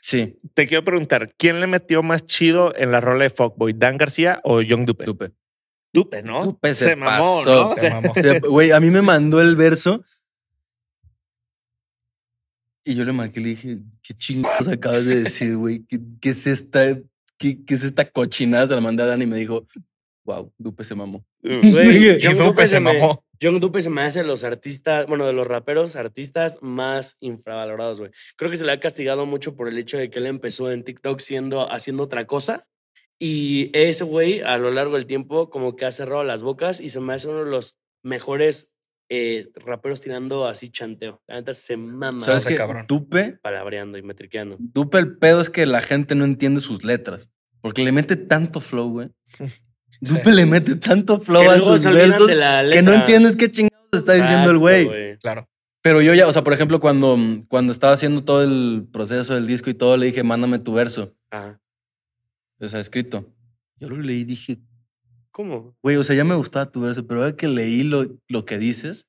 sí, Te quiero preguntar, ¿quién le metió más chido en la rola de Fuckboy? ¿Dan García o Young Dupe? Dupe. Dupe, ¿no? Dupe se mamó, pasó. ¿no? Se mamó. Güey, a mí me mandó el verso y yo le marqué y le dije, ¿qué chingados acabas de decir, güey? ¿Qué, qué es esta, qué, qué es esta cochinada? Se la mandé a Dani y me dijo, wow, Dupe se mamó. Güey, Y Young Dupe se me- mamó. Young Dupe se me hace los artistas, bueno, de los raperos, artistas más infravalorados, güey. Creo que se le ha castigado mucho por el hecho de que él empezó en TikTok siendo, haciendo otra cosa. Y ese güey, a lo largo del tiempo, como que ha cerrado las bocas y se me hace uno de los mejores eh, raperos tirando así chanteo. La neta se mama ¿Sabes ¿Sabes qué? cabrón. Dupe, palabreando y metriqueando. Dupe el pedo es que la gente no entiende sus letras. Porque le mete tanto flow, güey. Dupe le mete tanto flow Que a sus versos de la que no entiendes qué chingados está diciendo el güey. Claro. Pero yo ya, o sea, por ejemplo, cuando, cuando estaba haciendo todo el proceso del disco y todo, le dije, mándame tu verso. Ajá. O sea, escrito. Yo lo leí y dije, ¿Cómo? güey, o sea, ya me gustaba tu verso, pero ahora que leí lo, lo que dices,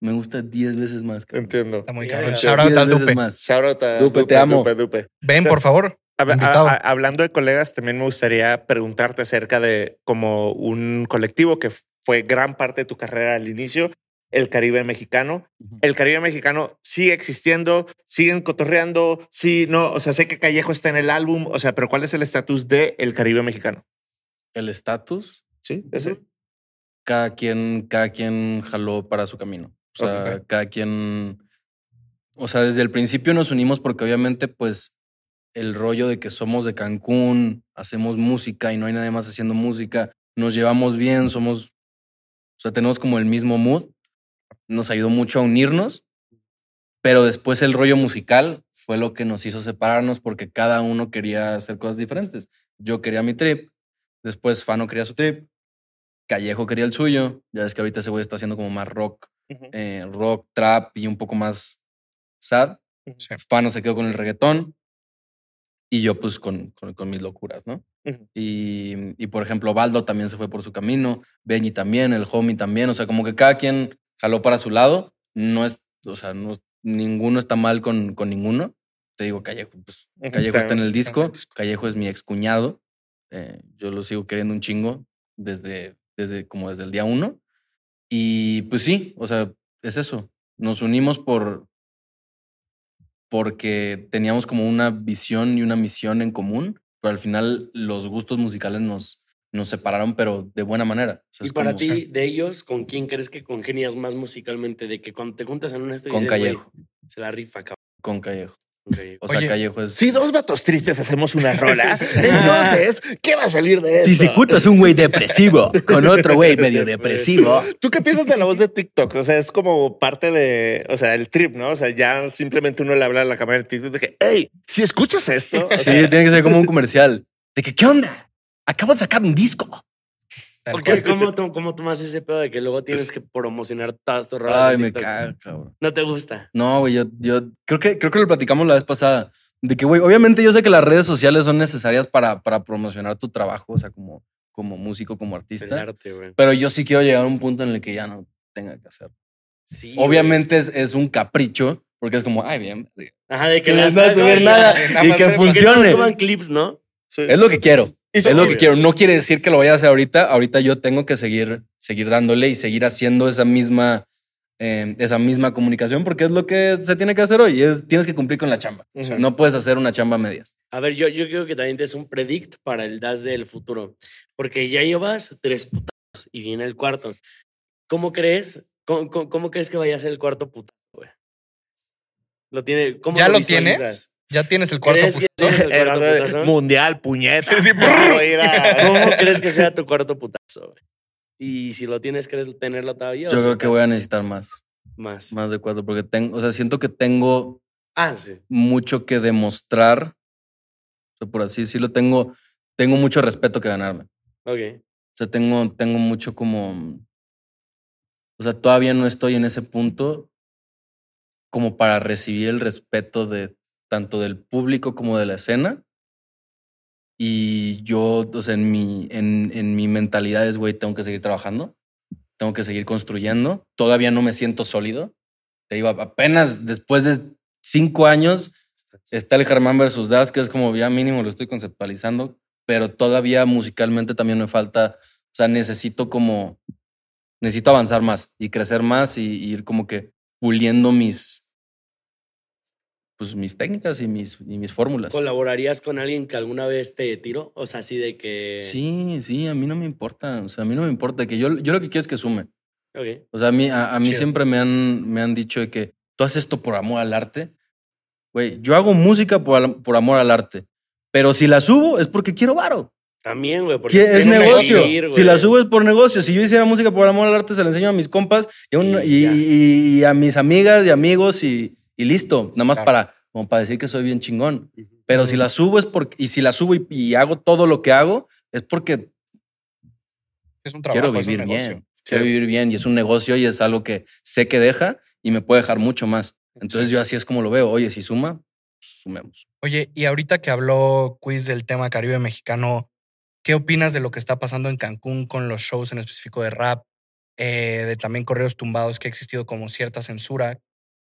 me gusta 10 veces más. cabrón. Entiendo. Está muy cabrón. Shout out al Dupe. más. Shout out a Dupe, te amo. Dupe, Dupe. Ven, por favor. A- a- Invitado. a- hablando de colegas, también me gustaría preguntarte acerca de como un colectivo que fue gran parte de tu carrera al inicio, el Caribe Mexicano. El Caribe Mexicano sigue existiendo, siguen cotorreando, sí, no, o sea, sé que Callejo está en el álbum, o sea, pero ¿cuál es el estatus de el Caribe Mexicano? El estatus, Sí, ese. Cada quien, cada quien jaló para su camino. O sea, cada quien. O sea, desde el principio nos unimos porque obviamente, pues, el rollo de que somos de Cancún, hacemos música y no hay nadie más haciendo música, nos llevamos bien, somos. O sea, tenemos como el mismo mood. Nos ayudó mucho a unirnos, pero después el rollo musical fue lo que nos hizo separarnos porque cada uno quería hacer cosas diferentes. Yo quería mi trip, después Fano quería su trip, Callejo quería el suyo. Ya ves que ahorita ese güey está haciendo como más rock, eh, rock, trap y un poco más sad. Sí. Fano se quedó con el reggaetón y yo pues con, con, con mis locuras, ¿no? Y, y, por ejemplo, Baldo también se fue por su camino, Benny también, el homie también, o sea, como que cada quien jaló para su lado, no es, o sea, no, ninguno está mal con, con ninguno. Te digo, Callejo, pues. Callejo está en el en disco, el disco. Callejo es mi excuñado, eh, yo lo sigo queriendo un chingo desde, desde como desde el día uno. Y pues sí, o sea, es eso. Nos unimos por porque teníamos como una visión y una misión en común, pero al final los gustos musicales nos, nos separaron, pero de buena manera. O sea, Y para como- ti, de ellos, ¿con quién crees que congenias más musicalmente? De que cuando te juntas en un estudio Con dices, Callejo. se la rifa, cabrón. con Callejo. con Callejo. O sea, Oye, Callejo es. Si dos vatos tristes hacemos una rola, entonces, ¿qué va a salir de eso? Si se juntas un güey depresivo con otro güey medio depresivo. ¿Tú qué piensas de la voz de TikTok? O sea, es como parte de, o sea, el trip, ¿no? O sea, ya simplemente uno le habla a la cámara de TikTok de que, hey, si escuchas esto, o Sí, tiene que ser como un comercial. De que, ¿qué onda? Acabo de sacar un disco. Tal ¿Por cual. qué? ¿Cómo, to- ¿Cómo tomas ese pedo de que luego tienes que promocionar todas tus rolas? Ay, en me caga, cabrón. No te gusta. No, güey, yo, yo creo que creo que lo platicamos la vez pasada. De que, güey, obviamente yo sé que las redes sociales son necesarias para, para promocionar tu trabajo, o sea, como, como músico, como El artista. arte. Pero yo sí quiero llegar a un punto en el que ya no tenga que hacer. Sí. Obviamente es, es un capricho, porque es como, ay, bien, Ajá, de que no a subir nada nada y que ver- Que no funcione. suban clips, ¿no? sí. Es lo que quiero. Es lo que quiero. No quiere decir que lo vaya a hacer ahorita. Ahorita yo tengo que seguir, seguir dándole y seguir haciendo esa misma, eh, esa misma comunicación porque es lo que se tiene que hacer hoy. Es, tienes que cumplir con la chamba. No puedes hacer una chamba a medias. A ver, yo, yo creo que también es un predict para el DAS del futuro. Porque ya llevas tres putazos y viene el cuarto. ¿Cómo crees? ¿Cómo, cómo- cómo crees que vaya a ser el cuarto putazo, güey? ¿Lo tiene, ¿Cómo ¿Ya lo tienes? Ya tienes el cuarto ¿Crees que putazo. tienes el Era cuarto de putazo? mundial, puñeta. Sí, sí, ¿Cómo crees que sea tu cuarto putazo? Y si lo tienes, ¿crees tenerlo todavía? Yo creo está que voy a necesitar más. Más. Más de cuatro porque tengo, o sea, siento que tengo Ah, sí. mucho que demostrar. O sea, por así decirlo, tengo, tengo mucho respeto que ganarme. Ok. O sea, tengo, tengo mucho como. O sea, todavía no estoy en ese punto como para recibir el respeto de tanto del público como de la escena. Y yo, o sea, en mi, en, en mi mentalidad es, güey, tengo que seguir trabajando, tengo que seguir construyendo. Todavía no me siento sólido. Te digo, apenas después de cinco años está el Germán versus Das, que es como ya mínimo lo estoy conceptualizando, pero todavía musicalmente también me falta, o sea, necesito como, necesito avanzar más y crecer más y, y ir como que puliendo mis, pues mis técnicas y mis, y mis fórmulas. ¿Colaborarías con alguien que alguna vez te tiró? O sea, así de que... Sí, sí, a mí no me importa. O sea, a mí no me importa. Que yo, yo lo que quiero es que sume. Ok. O sea, a mí, a, a mí siempre me han, me han dicho de que tú haces esto por amor al arte. Güey, yo hago música por, por amor al arte. Pero si la subo es porque quiero varo. También, güey. porque Que es negocio. vivir, si la subo es por negocio. Si yo hiciera música por amor al arte, se la enseño a mis compas y un- Y y- y a mis amigas y amigos y, y listo. Nada más Claro. para, como para decir que soy bien chingón. Pero si la subo es porque, y si la subo y, y hago todo lo que hago, es porque Es un trabajo, quiero es un vivir negocio. bien. Quiero vivir bien y es un negocio y es algo que sé que deja y me puede dejar mucho más. Entonces yo así es como lo veo. Oye, si suma, sumemos. Oye, y ahorita que habló Quiz del tema Caribe mexicano, ¿qué opinas de lo que está pasando en Cancún con los shows en específico de rap, eh, de también correos tumbados, que ha existido como cierta censura?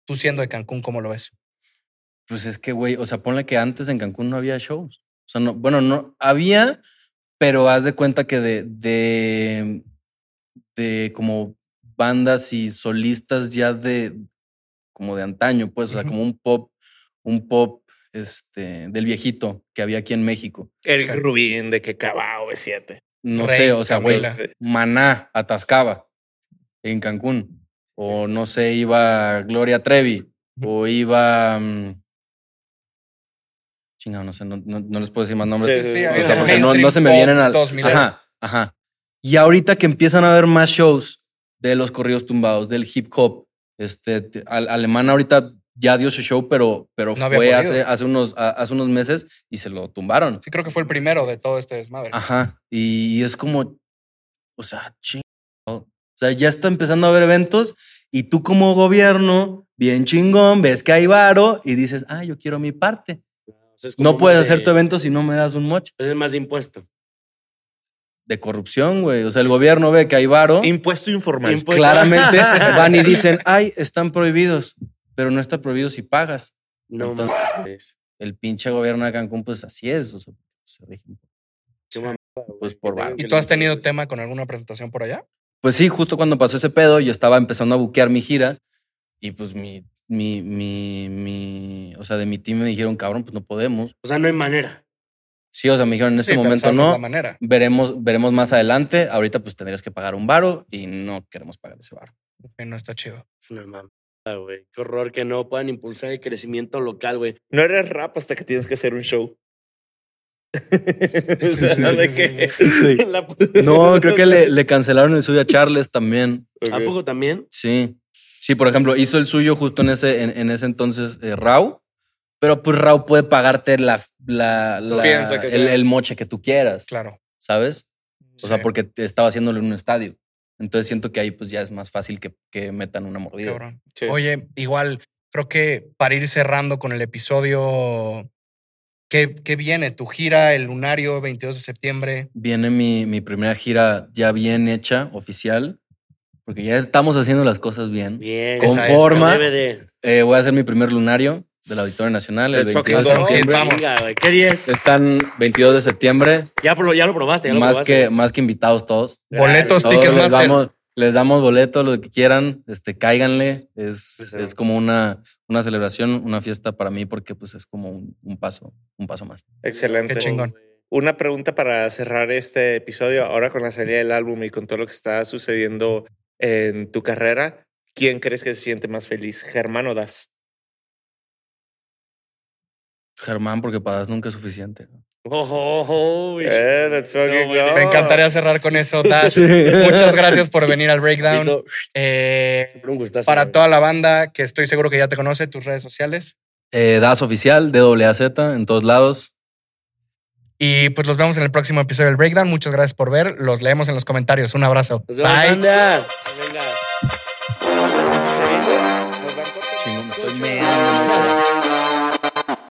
Tú siendo de Cancún, ¿cómo lo ves? Pues es que, güey, o sea, ponle que antes en Cancún no había shows. O sea, no, bueno, no había, pero haz de cuenta que de, de, de como bandas y solistas ya de como de antaño, pues, o sea, como un pop, un pop este, del viejito que había aquí en México. Sí. Rubin de que Cabao es 7. No Rey, sé, o sea, güey. Maná atascaba en Cancún. O no sé, iba Gloria Trevi. O iba. mm, Chingado, no sé, no, no- no les puedo decir más nombres. Sí, sí, Sí. O sea, porque no, no se me vienen al. 2000. Ajá, ajá. Y ahorita que empiezan a haber más shows de los corridos tumbados, del hip hop, este, te- al- Alemán ahorita ya dio su show, pero, pero No fue hace, hace, unos, hace unos meses y se lo tumbaron. Sí, creo que fue el primero de todo este desmadre. Ajá. Y es como, o sea, chingado. O sea, ya está empezando a haber eventos y tú como gobierno, bien chingón, ves que hay varo y dices, ah, yo quiero mi parte. O sea, No puedes hacer de- tu evento si no me das un moch Es más de impuesto. de corrupción, güey. O sea, el gobierno ve que hay varo, Impuesto informal. Impuesto. claramente van y dicen, ay, están prohibidos, pero no está prohibido si pagas. No Entonces- mames. El pinche gobierno de Cancún, pues así es. O sea, se rige Qué mamada, güey, Pues por varo. ¿Y tú has tenido tema con alguna presentación por allá? Pues sí, justo cuando pasó ese pedo, yo estaba empezando a buquear mi gira y pues mi, mi, mi, mi, o sea, de mi team me dijeron, cabrón, pues no podemos. O sea, no hay manera. Sí, o sea, me dijeron, en este Sí, momento es la no, manera. veremos, veremos más adelante, ahorita pues tendrías que pagar un varo y no queremos pagar ese varo. Que no está chido. Es una mamada, güey. Qué horror que no puedan impulsar el crecimiento local, güey. No eres rap hasta que tienes que hacer un show. O sea, no de que. Sí. La- No, creo que le, le cancelaron el suyo a Charles también. ¿A poco también? Sí. Sí, por ejemplo, hizo el suyo justo en ese, en, en ese entonces eh, Rau, pero pues Rau puede pagarte la, la, la- Piensa que el, moche que tú quieras, Claro. ¿sabes? O sea, porque te estaba haciéndolo en un estadio. Entonces siento que ahí pues ya es más fácil que, que metan una mordida. cabrón. Sí. Oye, igual, creo que para ir cerrando con el episodio, ¿qué, qué viene? Tu gira, el lunario, 22 de septiembre. Viene mi, mi primera gira ya bien hecha, oficial, porque ya estamos haciendo las cosas bien. Bien. Con es, forma. Eh, voy a hacer mi primer lunario del Auditorio Nacional el Let's 22 de septiembre. Vamos. ¿Qué 10? Están 22 de septiembre, Ya, lo- ya lo probaste. Ya lo más probaste. que, más que invitados todos. Boletos, tickets damos, les damos boletos, lo que quieran, este, cáiganle. Es, es como una, una celebración, una fiesta para mí, porque pues es como un, un paso, un paso más. Excelente. Qué chingón. Una pregunta para cerrar este episodio, ahora con la salida del álbum y con todo lo que está sucediendo en tu carrera, ¿quién crees que se siente más feliz, Germán o Das? Germán, porque para das nunca es suficiente. ¿no? Eh, let's go. Me encantaría cerrar con eso, Das. Sí. Muchas gracias por venir al Breakdown. Eh, siempre un gustazo, para toda la banda que estoy seguro que ya te conoce, tus redes sociales. Eh, das oficial, DAZ, en todos lados. Y pues los vemos en el próximo episodio del Breakdown. Muchas gracias por ver. Los leemos en los comentarios. Un abrazo. Nos vemos, Bye. banda.